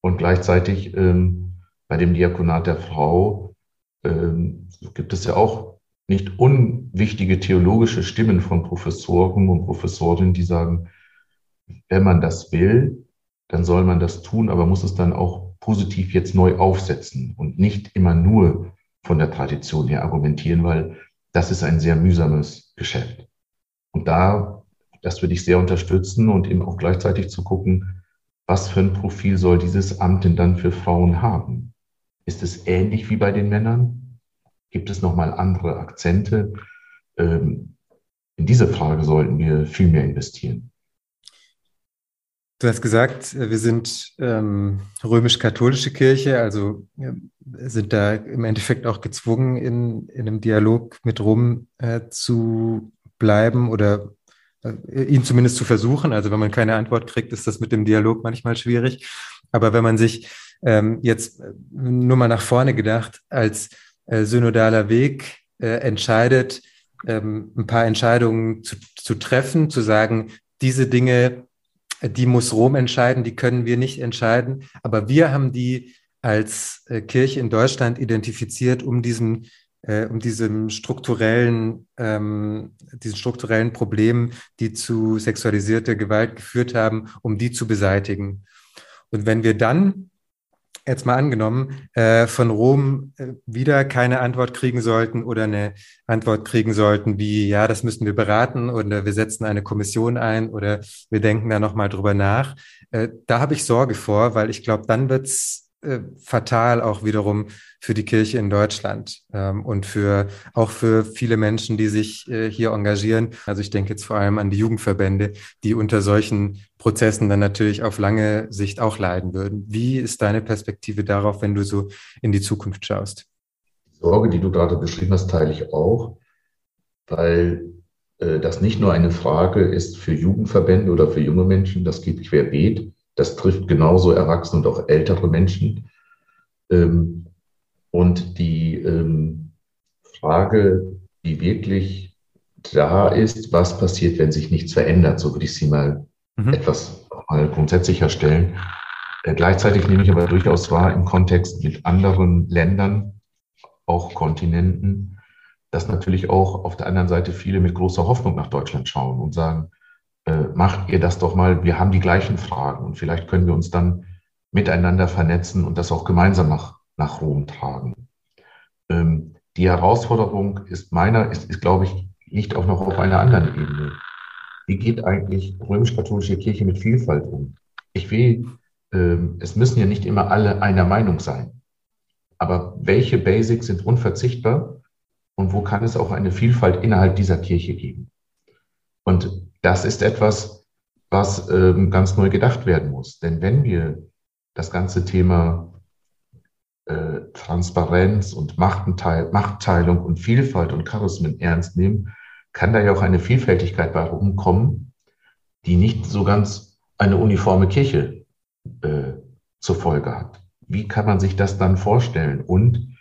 Und gleichzeitig ähm, bei dem Diakonat der Frau ähm, gibt es ja auch nicht unwichtige theologische Stimmen von Professoren und Professorinnen, die sagen, wenn man das will, dann soll man das tun, aber muss es dann auch positiv jetzt neu aufsetzen und nicht immer nur von der Tradition her argumentieren, weil das ist ein sehr mühsames Geschäft. Und da, das würde ich sehr unterstützen und eben auch gleichzeitig zu gucken, was für ein Profil soll dieses Amt denn dann für Frauen haben? Ist es ähnlich wie bei den Männern? Gibt es nochmal andere Akzente? Ähm, in diese Frage sollten wir viel mehr investieren. Du hast gesagt, wir sind ähm, römisch-katholische Kirche, also äh, sind da im Endeffekt auch gezwungen, in, in einem Dialog mit Rom äh, zu bleiben oder ihn zumindest zu versuchen. Also wenn man keine Antwort kriegt, ist das mit dem Dialog manchmal schwierig. Aber wenn man sich ähm, jetzt äh, nur mal nach vorne gedacht als äh, synodaler Weg äh, entscheidet, ähm, ein paar Entscheidungen zu, zu treffen, zu sagen, diese Dinge die muss Rom entscheiden, die können wir nicht entscheiden. Aber wir haben die als äh, Kirche in Deutschland identifiziert, um diesen äh, um diesem strukturellen, ähm, diesen strukturellen Problemen, die zu sexualisierter Gewalt geführt haben, um die zu beseitigen. Und wenn wir dann jetzt mal angenommen, äh, von Rom äh, wieder keine Antwort kriegen sollten oder eine Antwort kriegen sollten wie, ja, das müssen wir beraten oder wir setzen eine Kommission ein oder wir denken da nochmal drüber nach. Äh, da habe ich Sorge vor, weil ich glaube, dann wird's äh, fatal auch wiederum für die Kirche in Deutschland ähm, und für auch für viele Menschen, die sich äh, hier engagieren. Also ich denke jetzt vor allem an die Jugendverbände, die unter solchen Prozessen dann natürlich auf lange Sicht auch leiden würden. Wie ist deine Perspektive darauf, wenn du so in die Zukunft schaust? Die Sorge, die du gerade beschrieben hast, teile ich auch, weil äh, das nicht nur eine Frage ist für Jugendverbände oder für junge Menschen, das geht querbeet das trifft genauso Erwachsene und auch ältere Menschen. Ähm, und die ähm, Frage, die wirklich da ist, was passiert, wenn sich nichts verändert, so würde ich sie mal mhm. etwas mal grundsätzlicher stellen. Äh, gleichzeitig nehme ich aber durchaus wahr im Kontext mit anderen Ländern, auch Kontinenten, dass natürlich auch auf der anderen Seite viele mit großer Hoffnung nach Deutschland schauen und sagen, äh, macht ihr das doch mal, wir haben die gleichen Fragen und vielleicht können wir uns dann miteinander vernetzen und das auch gemeinsam nach, nach Rom tragen. Ähm, die Herausforderung ist meiner, ist, ist, glaube ich, liegt auch noch auf einer anderen Ebene. Wie geht eigentlich römisch-katholische Kirche mit Vielfalt um? Ich will, ähm, es müssen ja nicht immer alle einer Meinung sein. Aber welche Basics sind unverzichtbar und wo kann es auch eine Vielfalt innerhalb dieser Kirche geben? Und das ist etwas, was ähm, ganz neu gedacht werden muss. Denn wenn wir das ganze Thema äh, Transparenz und Machtenteil, Machtteilung und Vielfalt und Charismen ernst nehmen, kann da ja auch eine Vielfältigkeit bei rumkommen, die nicht so ganz eine uniforme Kirche äh, zur Folge hat. Wie kann man sich das dann vorstellen? Und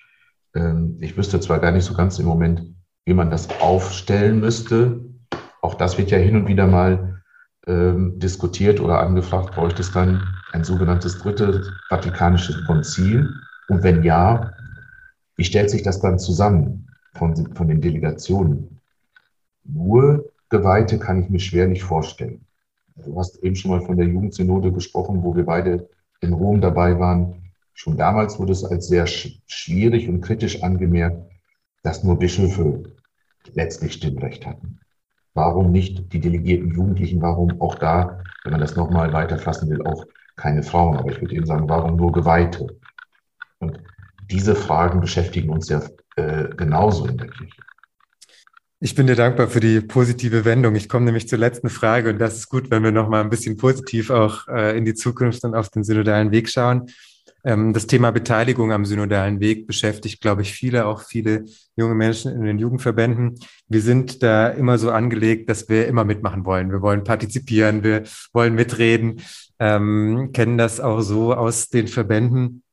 ähm, ich wüsste zwar gar nicht so ganz im Moment, wie man das aufstellen müsste, auch das wird ja hin und wieder mal ähm, diskutiert oder angefragt, bräuchte es dann ein sogenanntes drittes Vatikanisches Konzil? Und wenn ja, wie stellt sich das dann zusammen von, von den Delegationen? Nur Geweihte kann ich mir schwerlich vorstellen. Du hast eben schon mal von der Jugendsynode gesprochen, wo wir beide in Rom dabei waren. Schon damals wurde es als sehr schwierig und kritisch angemerkt, dass nur Bischöfe letztlich Stimmrecht hatten. Warum nicht die delegierten Jugendlichen? Warum auch da, wenn man das nochmal weiterfassen will, auch keine Frauen? Aber ich würde eben sagen, warum nur Geweihte? Und diese Fragen beschäftigen uns ja äh, genauso in der Kirche. Ich bin dir dankbar für die positive Wendung. Ich komme nämlich zur letzten Frage und das ist gut, wenn wir noch mal ein bisschen positiv auch äh, in die Zukunft und auf den synodalen Weg schauen. Ähm, das Thema Beteiligung am synodalen Weg beschäftigt, glaube ich, viele, auch viele junge Menschen in den Jugendverbänden. Wir sind da immer so angelegt, dass wir immer mitmachen wollen. Wir wollen partizipieren, wir wollen mitreden, ähm, kennen das auch so aus den Verbänden.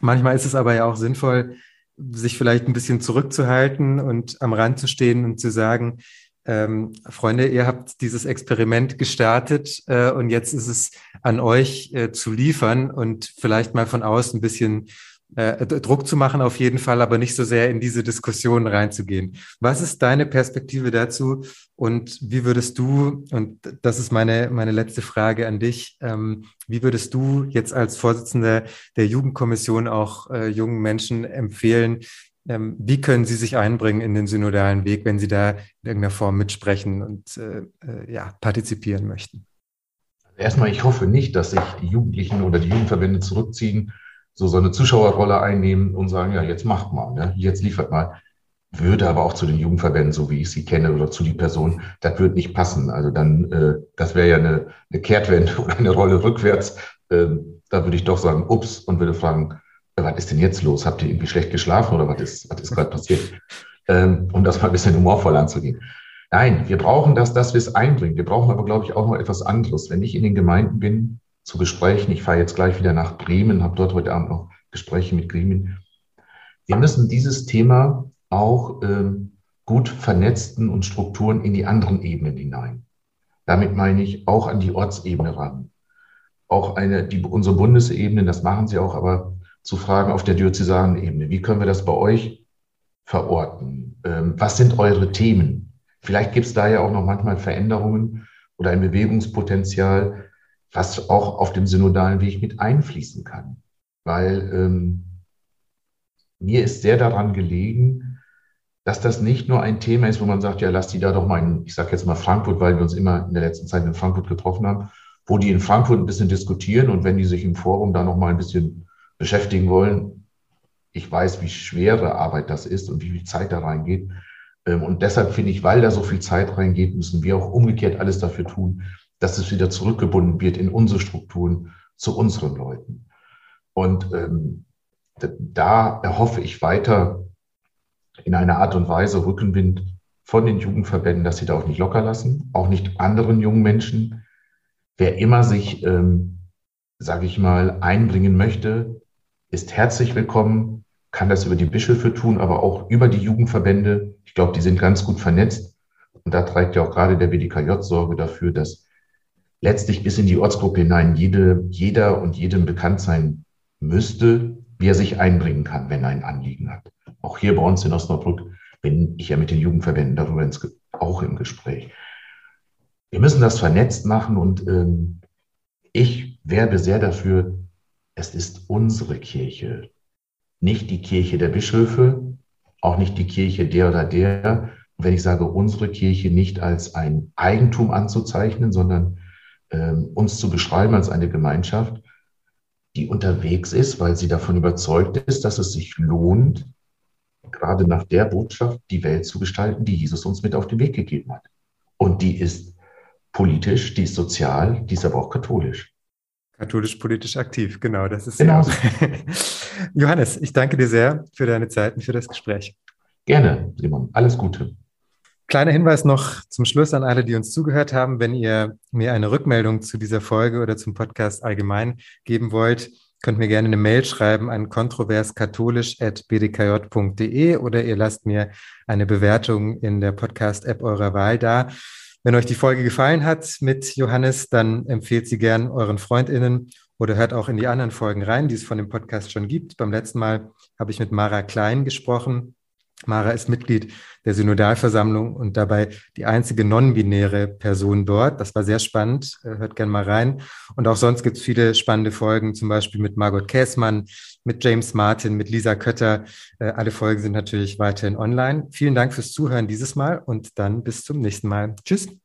Manchmal ist es aber ja auch sinnvoll, sich vielleicht ein bisschen zurückzuhalten und am Rand zu stehen und zu sagen, ähm, Freunde, ihr habt dieses Experiment gestartet äh, und jetzt ist es an euch äh, zu liefern und vielleicht mal von außen ein bisschen äh, Druck zu machen auf jeden Fall, aber nicht so sehr in diese Diskussion reinzugehen. Was ist deine Perspektive dazu und wie würdest du, und das ist meine, meine letzte Frage an dich, ähm, wie würdest du jetzt als Vorsitzender der Jugendkommission auch äh, jungen Menschen empfehlen, ähm, wie können Sie sich einbringen in den synodalen Weg, wenn Sie da in irgendeiner Form mitsprechen und äh, äh, ja, partizipieren möchten? Erstmal, ich hoffe nicht, dass sich die Jugendlichen oder die Jugendverbände zurückziehen, so so eine Zuschauerrolle einnehmen und sagen, ja, jetzt macht mal, ne? jetzt liefert mal. Würde aber auch zu den Jugendverbänden, so wie ich sie kenne, oder zu die Person, das würde nicht passen. Also dann, äh, das wäre ja eine, eine Kehrtwende <laughs> oder eine Rolle rückwärts. Ähm, da würde ich doch sagen, ups, und würde fragen, was ist denn jetzt los? Habt ihr irgendwie schlecht geschlafen oder was ist, was ist gerade passiert? Ähm, um das mal ein bisschen humorvoll anzugehen. Nein, wir brauchen das, dass wir es einbringen. Wir brauchen aber, glaube ich, auch noch etwas anderes. Wenn ich in den Gemeinden bin, zu Gesprächen, ich fahre jetzt gleich wieder nach Bremen, habe dort heute Abend noch Gespräche mit Gremien. Wir müssen dieses Thema auch ähm, gut vernetzten und Strukturen in die anderen Ebenen hinein. Damit meine ich auch an die Ortsebene ran. Auch eine, die, unsere Bundesebene, das machen sie auch, aber zu fragen auf der diözesanen Ebene. Wie können wir das bei euch verorten? Ähm, was sind eure Themen? Vielleicht gibt es da ja auch noch manchmal Veränderungen oder ein Bewegungspotenzial, was auch auf dem synodalen Weg mit einfließen kann. Weil ähm, mir ist sehr daran gelegen, dass das nicht nur ein Thema ist, wo man sagt, ja, lass die da doch mal in, ich sage jetzt mal Frankfurt, weil wir uns immer in der letzten Zeit in Frankfurt getroffen haben, wo die in Frankfurt ein bisschen diskutieren und wenn die sich im Forum da noch mal ein bisschen beschäftigen wollen. Ich weiß, wie schwere Arbeit das ist und wie viel Zeit da reingeht. Ähm, und deshalb finde ich, weil da so viel Zeit reingeht, müssen wir auch umgekehrt alles dafür tun, dass es wieder zurückgebunden wird in unsere Strukturen zu unseren Leuten. Und ähm, da erhoffe ich weiter in einer Art und Weise Rückenwind von den Jugendverbänden, dass sie da auch nicht locker lassen, auch nicht anderen jungen Menschen. Wer immer sich, ähm, sage ich mal, einbringen möchte, ist herzlich willkommen, kann das über die Bischöfe tun, aber auch über die Jugendverbände. Ich glaube, die sind ganz gut vernetzt. Und da trägt ja auch gerade der BDKJ Sorge dafür, dass letztlich bis in die Ortsgruppe hinein jede, jeder und jedem bekannt sein müsste, wie er sich einbringen kann, wenn er ein Anliegen hat. Auch hier bei uns in Osnabrück bin ich ja mit den Jugendverbänden darüber ins, auch im Gespräch. Wir müssen das vernetzt machen und ähm, ich werbe sehr dafür, es ist unsere Kirche, nicht die Kirche der Bischöfe, auch nicht die Kirche der oder der. Und wenn ich sage unsere Kirche, nicht als ein Eigentum anzuzeichnen, sondern ähm, uns zu beschreiben als eine Gemeinschaft, die unterwegs ist, weil sie davon überzeugt ist, dass es sich lohnt, gerade nach der Botschaft die Welt zu gestalten, die Jesus uns mit auf den Weg gegeben hat. Und die ist politisch, die ist sozial, die ist aber auch katholisch. Katholisch-politisch aktiv, genau, das ist genau. <laughs> Johannes, ich danke dir sehr für deine Zeit und für das Gespräch. Gerne, Simon. Alles Gute. Kleiner Hinweis noch zum Schluss an alle, die uns zugehört haben. Wenn ihr mir eine Rückmeldung zu dieser Folge oder zum Podcast allgemein geben wollt, könnt mir gerne eine Mail schreiben an kontroverskatholisch.bdkj.de oder ihr lasst mir eine Bewertung in der Podcast-App eurer Wahl da. Wenn euch die Folge gefallen hat mit Johannes, dann empfehlt sie gern euren FreundInnen oder hört auch in die anderen Folgen rein, die es von dem Podcast schon gibt. Beim letzten Mal habe ich mit Mara Klein gesprochen. Mara ist Mitglied der Synodalversammlung und dabei die einzige non-binäre Person dort. Das war sehr spannend. Äh, hört gern mal rein. Und auch sonst gibt es viele spannende Folgen, zum Beispiel mit Margot Käßmann, mit James Martin, mit Lisa Kötter. Äh, alle Folgen sind natürlich weiterhin online. Vielen Dank fürs Zuhören dieses Mal und dann bis zum nächsten Mal. Tschüss.